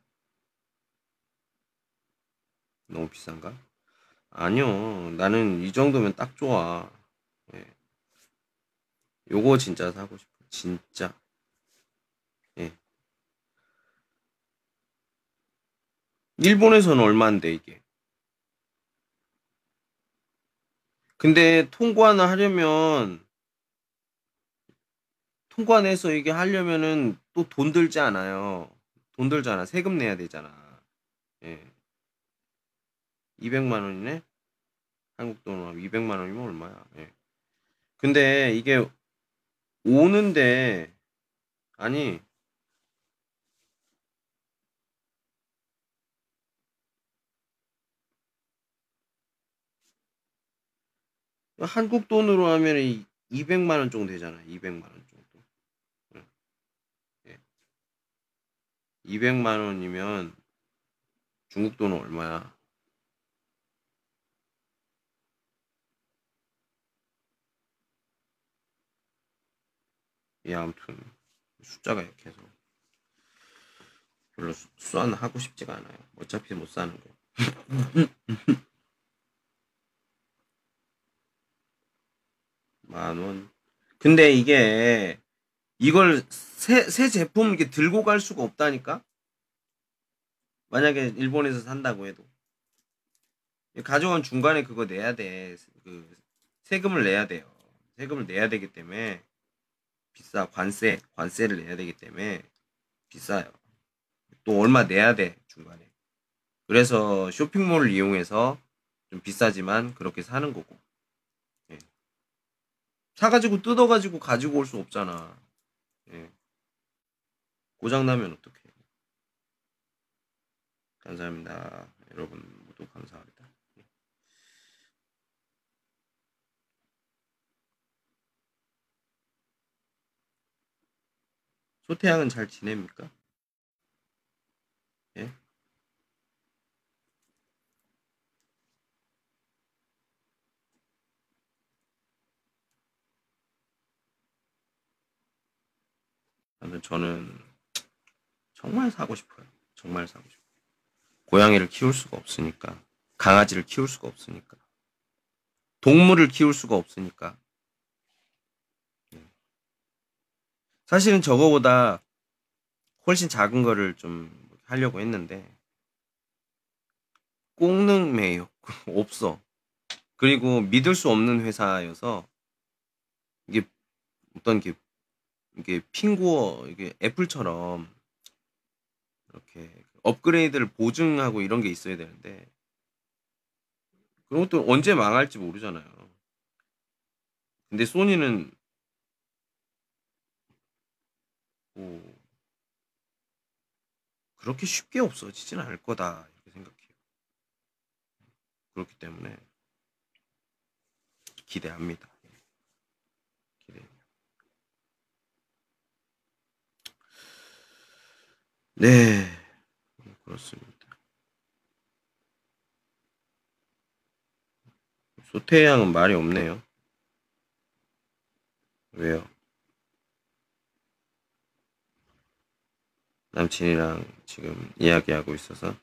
너무 비싼가? 아니요. 나는 이 정도면 딱 좋아. 예. 요거 진짜 사고 싶어. 진짜. 예. 일본에서는 얼마인데 이게? 근데 통관을 하려면 통관해서 이게 하려면은 또 돈 들지 않아요. 돈 들잖아. 세금 내야 되잖아. 예. 200만 원이네? 한국 돈으로 200만 원이면 얼마야? 예. 근데 이게 오는데 아니 한국 돈으로 하면 200만 원 정도 되잖아. 200만 원. 예. 200만 원이면 중국 돈은 얼마야? 예, 아무튼 숫자가 약해서 별로 수- 수완 하고 싶지가 않아요. 어차피 못 사는 거. 만 원. 근데 이게 이걸 새, 새 제품 이렇게 들고 갈 수가 없다니까? 만약에 일본에서 산다고 해도. 가져온 중간에 그거 내야 돼. 그 세금을 내야 돼요. 세금을 내야 되기 때문에 비싸. 관세, 관세를 내야 되기 때문에 비싸요. 또 얼마 내야 돼, 중간에. 그래서 쇼핑몰을 이용해서 좀 비싸지만 그렇게 사는 거고. 예. 사가지고 뜯어가지고 가지고 올 수 없잖아. 예. 고장나면 어떡해. 감사합니다. 여러분 모두 감사합니다. 예. 소태양은 잘 지냅니까? 예? 아무튼 저는 정말 사고 싶어요. 정말 사고 싶어요. 고양이를 키울 수가 없으니까. 강아지를 키울 수가 없으니까. 동물을 키울 수가 없으니까. 예. 사실은 저거보다 훨씬 작은 거를 좀 하려고 했는데 꽁능매요 없어. 그리고 믿을 수 없는 회사여서 이게 어떤 게 이게 핑구어 이게 애플처럼 이렇게 업그레이드를 보증하고 이런 게 있어야 되는데 그런 것도 언제 망할지 모르잖아요. 근데 소니는 뭐 그렇게 쉽게 없어지진 않을 거다 이렇게 생각해요. 그렇기 때문에 기대합니다. 기대. 네, 그렇습니다. 소태양은 말이 없네요. 왜요? 남친이랑 지금 이야기하고 있어서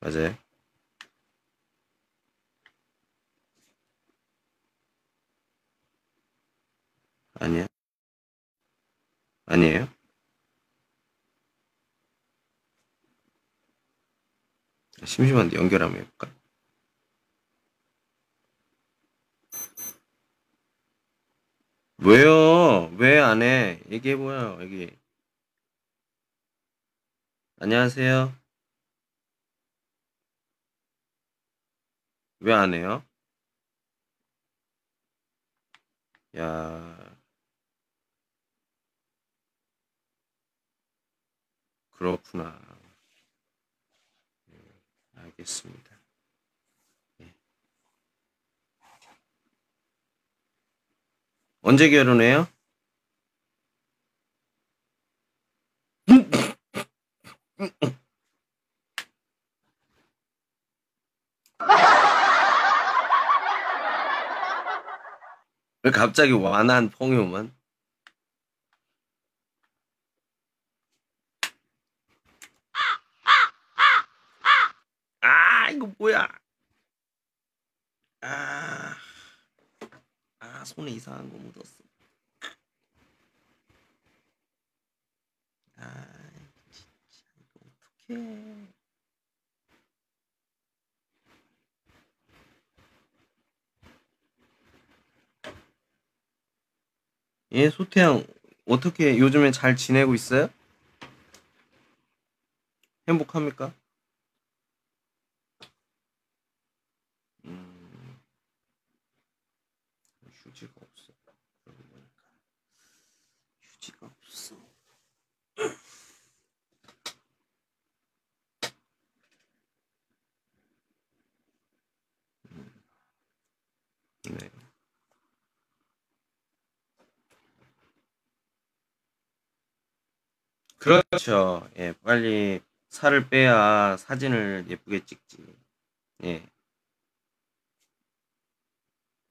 맞아요? 아니야? 아니에요? 심심한데 연결 한번 해볼까? 왜요? 왜 안 해? 얘기해봐요, 여기. 안녕하세요. 왜 안 해요? 야, 그렇구나. 네, 알겠습니다. 네. 언제 결혼해요? 왜 갑자기 완한 펑유만? 아, 이거 뭐야? 아, 아, 손에 이상한 거 묻었어. 아, 진짜, 이거 어떡해. 예, 소태양, 어떻게 요즘에 잘 지내고 있어요? 행복합니까? 음, 휴지가 없어. 그러고 보니까. 휴지가 없어. 음, 네. 그렇죠. 예, 빨리 살을 빼야 사진을 예쁘게 찍지. 예.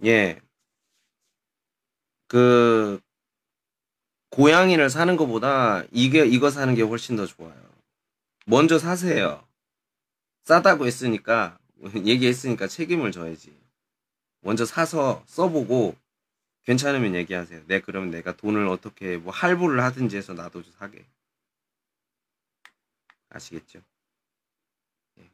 예. 그 고양이를 사는 것보다 이게 이거 사는 게 훨씬 더 좋아요. 먼저 사세요. 싸다고 했으니까 얘기했으니까 책임을 져야지. 먼저 사서 써보고 괜찮으면 얘기하세요. 네, 그러면 내가 돈을 어떻게 뭐 할부를 하든지 해서 나도 좀 사게. 아시겠죠? 예.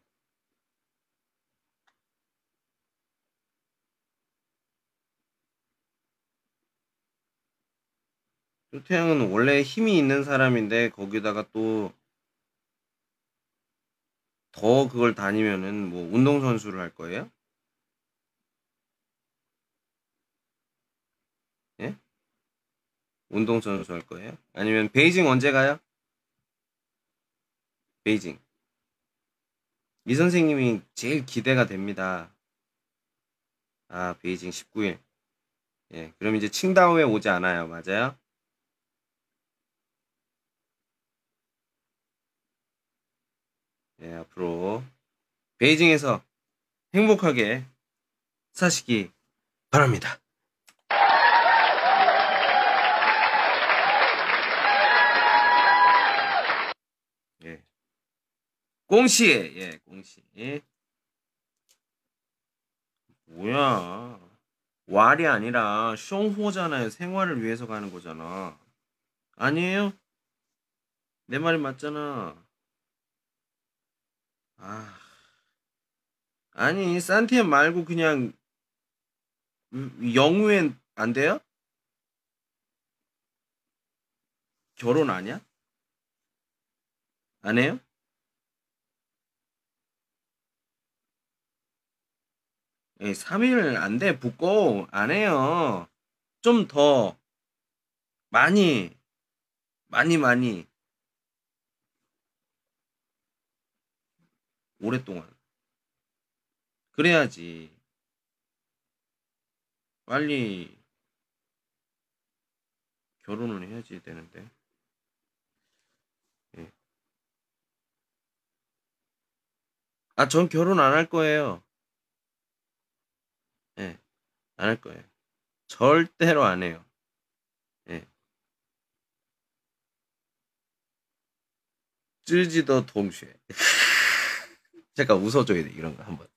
조태양은 원래 힘이 있는 사람인데 거기다가 또 더 그걸 다니면은 뭐 운동선수를 할 거예요? 예? 운동선수 할 거예요? 아니면 베이징 언제 가요? 베이징. 이 선생님이 제일 기대가 됩니다. 아, 베이징 19일. 예, 그럼 이제 칭다오에 오지 않아요. 맞아요? 예, 앞으로 베이징에서 행복하게 사시기 바랍니다. 예. 공시, 예, 공시. 뭐야. 왈이 아니라 숑호잖아요. 생활을 위해서 가는 거잖아. 아니에요? 내 말이 맞잖아. 아. 아니, 산티엠 말고 그냥 음, 영우엔 안 돼요? 결혼 아니야? 안 해요? 예, 3일 안 돼. 붙고 안 해요. 좀 더 많이 많이 많이 오랫동안 그래야지 빨리 결혼을 해야지 되는데 예. 아, 전 결혼 안 할 거예요. 예, 안 할 거예요. 절대로 안 해요. 예. 쯔지더 동시에. 잠깐 웃어줘야 돼, 이런 거 한번.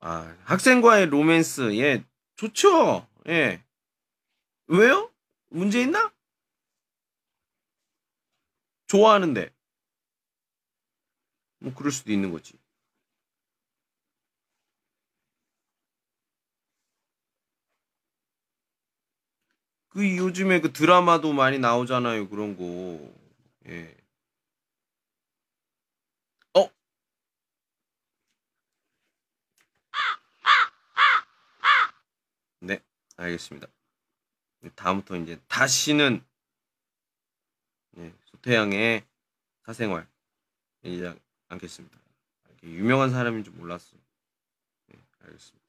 아, 학생과의 로맨스, 예, 좋죠. 예. 왜요? 문제 있나? 좋아하는데. 뭐, 그럴 수도 있는 거지. 그 요즘에 그 드라마도 많이 나오잖아요, 그런 거. 예. 어? 네, 알겠습니다. 다음부터 이제 다시는 예, 소태양의 사생활 얘기하지 않겠습니다. 유명한 사람인 줄 몰랐어. 예, 알겠습니다.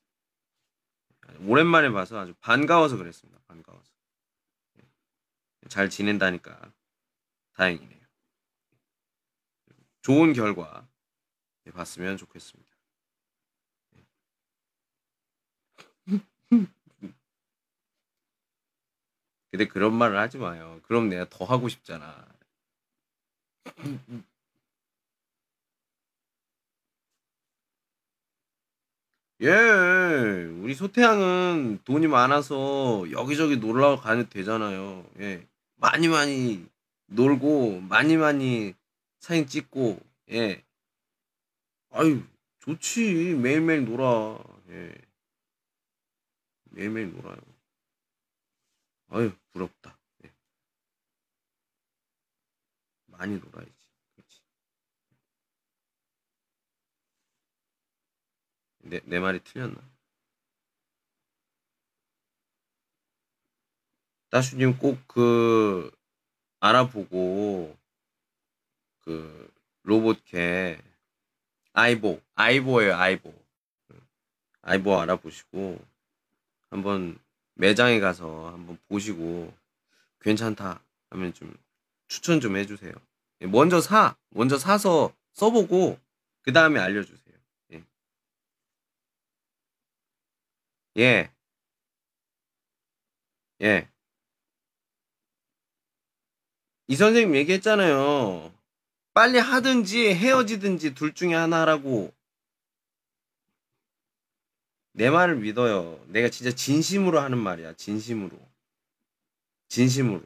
오랜만에 봐서 아주 반가워서 그랬습니다. 반가워서. 예, 잘 지낸다니까 다행이네요. 좋은 결과 예, 봤으면 좋겠습니다. 근데 그런 말을 하지 마요. 그럼 내가 더 하고 싶잖아. 예, 우리 소태양은 돈이 많아서 여기저기 놀러 가도 되잖아요. 예, 많이 많이 놀고 많이 많이 사진 찍고 예, 아유 좋지 매일매일 놀아. 예, 매일매일 놀아요. 아유 부럽다. 예. 많이 놀아야지. 내, 내 말이 틀렸나? 따슈님 꼭 그 알아보고 그 로봇캐 아이보 아이보예요 아이보 아이보 알아보시고 한번 매장에 가서 한번 보시고 괜찮다 하면 좀 추천 좀 해주세요. 예, 먼저 사, 먼저 사서 써보고 그 다음에 알려주세요. 예. 예. 예. 이 선생님 얘기했잖아요. 빨리 하든지 헤어지든지 둘 중에 하나라고. 내 말을 믿어요. 내가 진짜 진심으로 하는 말이야. 진심으로. 진심으로.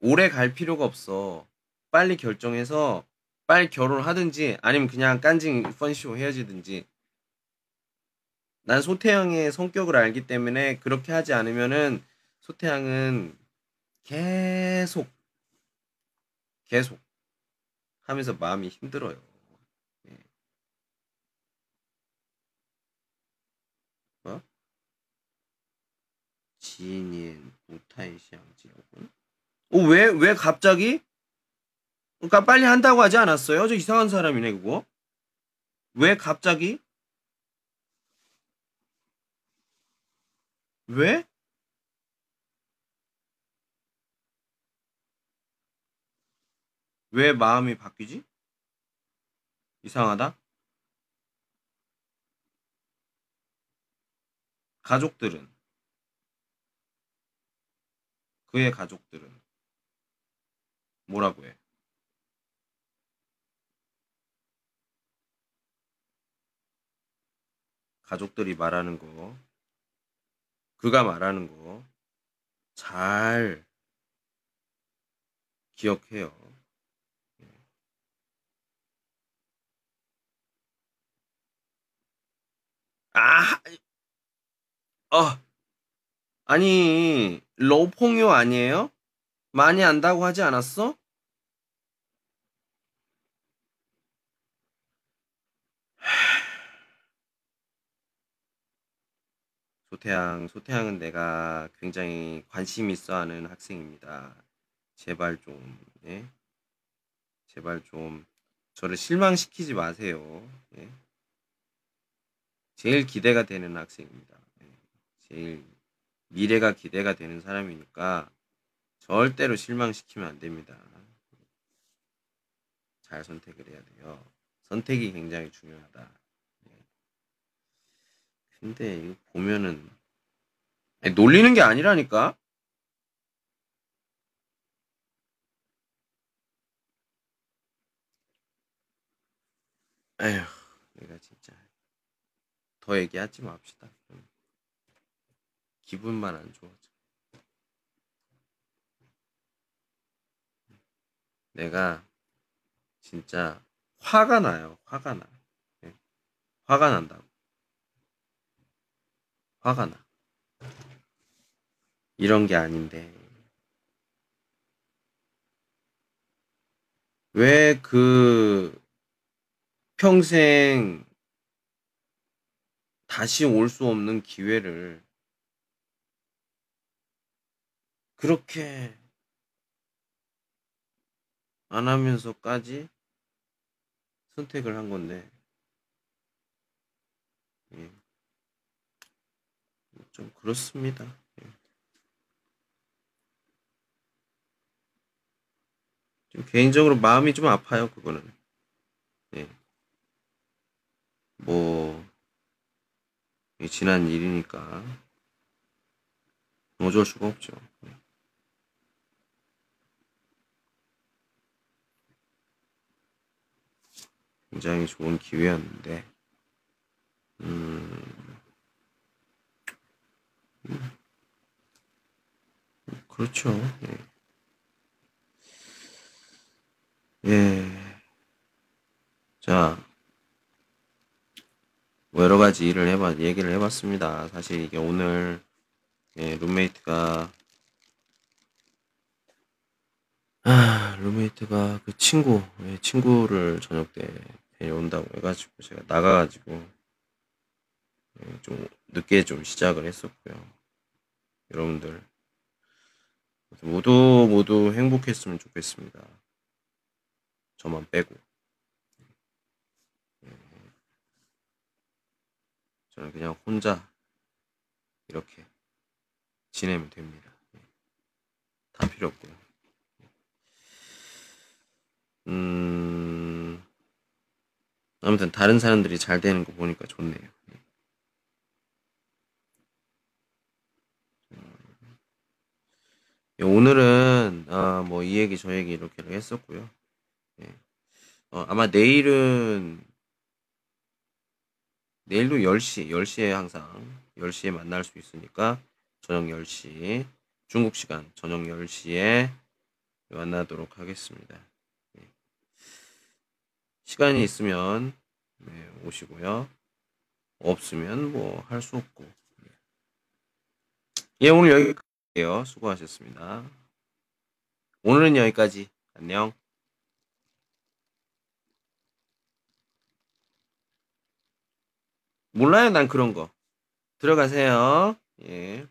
오래 갈 필요가 없어. 빨리 결정해서 빨리 결혼을 하든지 아니면 그냥 깐징 펀쇼 헤어지든지. 난 소태양의 성격을 알기 때문에 그렇게 하지 않으면은 소태양은 계속 계속 하면서 마음이 힘들어요. 예. 뭐? 지인 우타이시앙지역은? 어, 왜, 왜 갑자기? 그러니까 빨리 한다고 하지 않았어요? 저 이상한 사람이네, 그거. 왜 갑자기? 왜? 왜 마음이 바뀌지? 이상하다? 가족들은 그의 가족들은 뭐라고 해? 가족들이 말하는 거 그가 말하는 거 잘 기억해요. 아, 어, 아니, 러퐁요 아니에요? 많이 안다고 하지 않았어? 소태양, 소태양은 내가 굉장히 관심 있어 하는 학생입니다. 제발 좀, 예? 제발 좀, 저를 실망시키지 마세요. 예? 제일 기대가 되는 학생입니다. 예. 제일 미래가 기대가 되는 사람이니까 절대로 실망시키면 안 됩니다. 잘 선택을 해야 돼요. 선택이 굉장히 중요하다. 예. 근데 이거 보면은 아니, 놀리는 게 아니라니까. 에휴, 내가 진짜 더 얘기하지 맙시다. 기분만 안 좋아져. 내가 진짜 화가 나요. 화가 나. 예. 화가 난다고. 화가 나. 이런 게 아닌데. 왜 그 평생 다시 올 수 없는 기회를 그렇게 안 하면서까지 선택을 한 건데, 예. 좀 그렇습니다. 예. 좀 개인적으로 마음이 좀 아파요, 그거는. 예. 뭐, 예, 지난 일이니까 어쩔 수가 없죠. 예. 굉장히 좋은 기회였는데, 음, 음, 그렇죠. 예. 예. 자, 뭐 여러 가지 일을 해봐, 얘기를 해봤습니다. 사실 이게 오늘, 예, 룸메이트가, 아, 룸메이트가 그 친구, 예, 친구를 저녁 때 데려온다고 해가지고 제가 나가가지고, 예, 좀 늦게 좀 시작을 했었고요. 여러분들, 모두 모두 행복했으면 좋겠습니다. 저만 빼고. 예. 저는 그냥 혼자 이렇게 지내면 됩니다. 예. 다 필요 없고요. 음, 아무튼 다른 사람들이 잘 되는 거 보니까 좋네요. 오늘은 아, 뭐 이 얘기 저 얘기 이렇게 했었고요. 예. 어, 아마 내일은 내일도 10시, 10시에 항상 10시에 만날 수 있으니까 저녁 10시 중국 시간 저녁 10시에 만나도록 하겠습니다. 예. 시간이 있으면 네, 오시고요. 없으면 뭐 할 수 없고. 예, 오늘 여기 까지예요. 수고하셨습니다. 오늘은 여기까지. 안녕. 몰라요, 난 그런 거. 들어가세요. 예.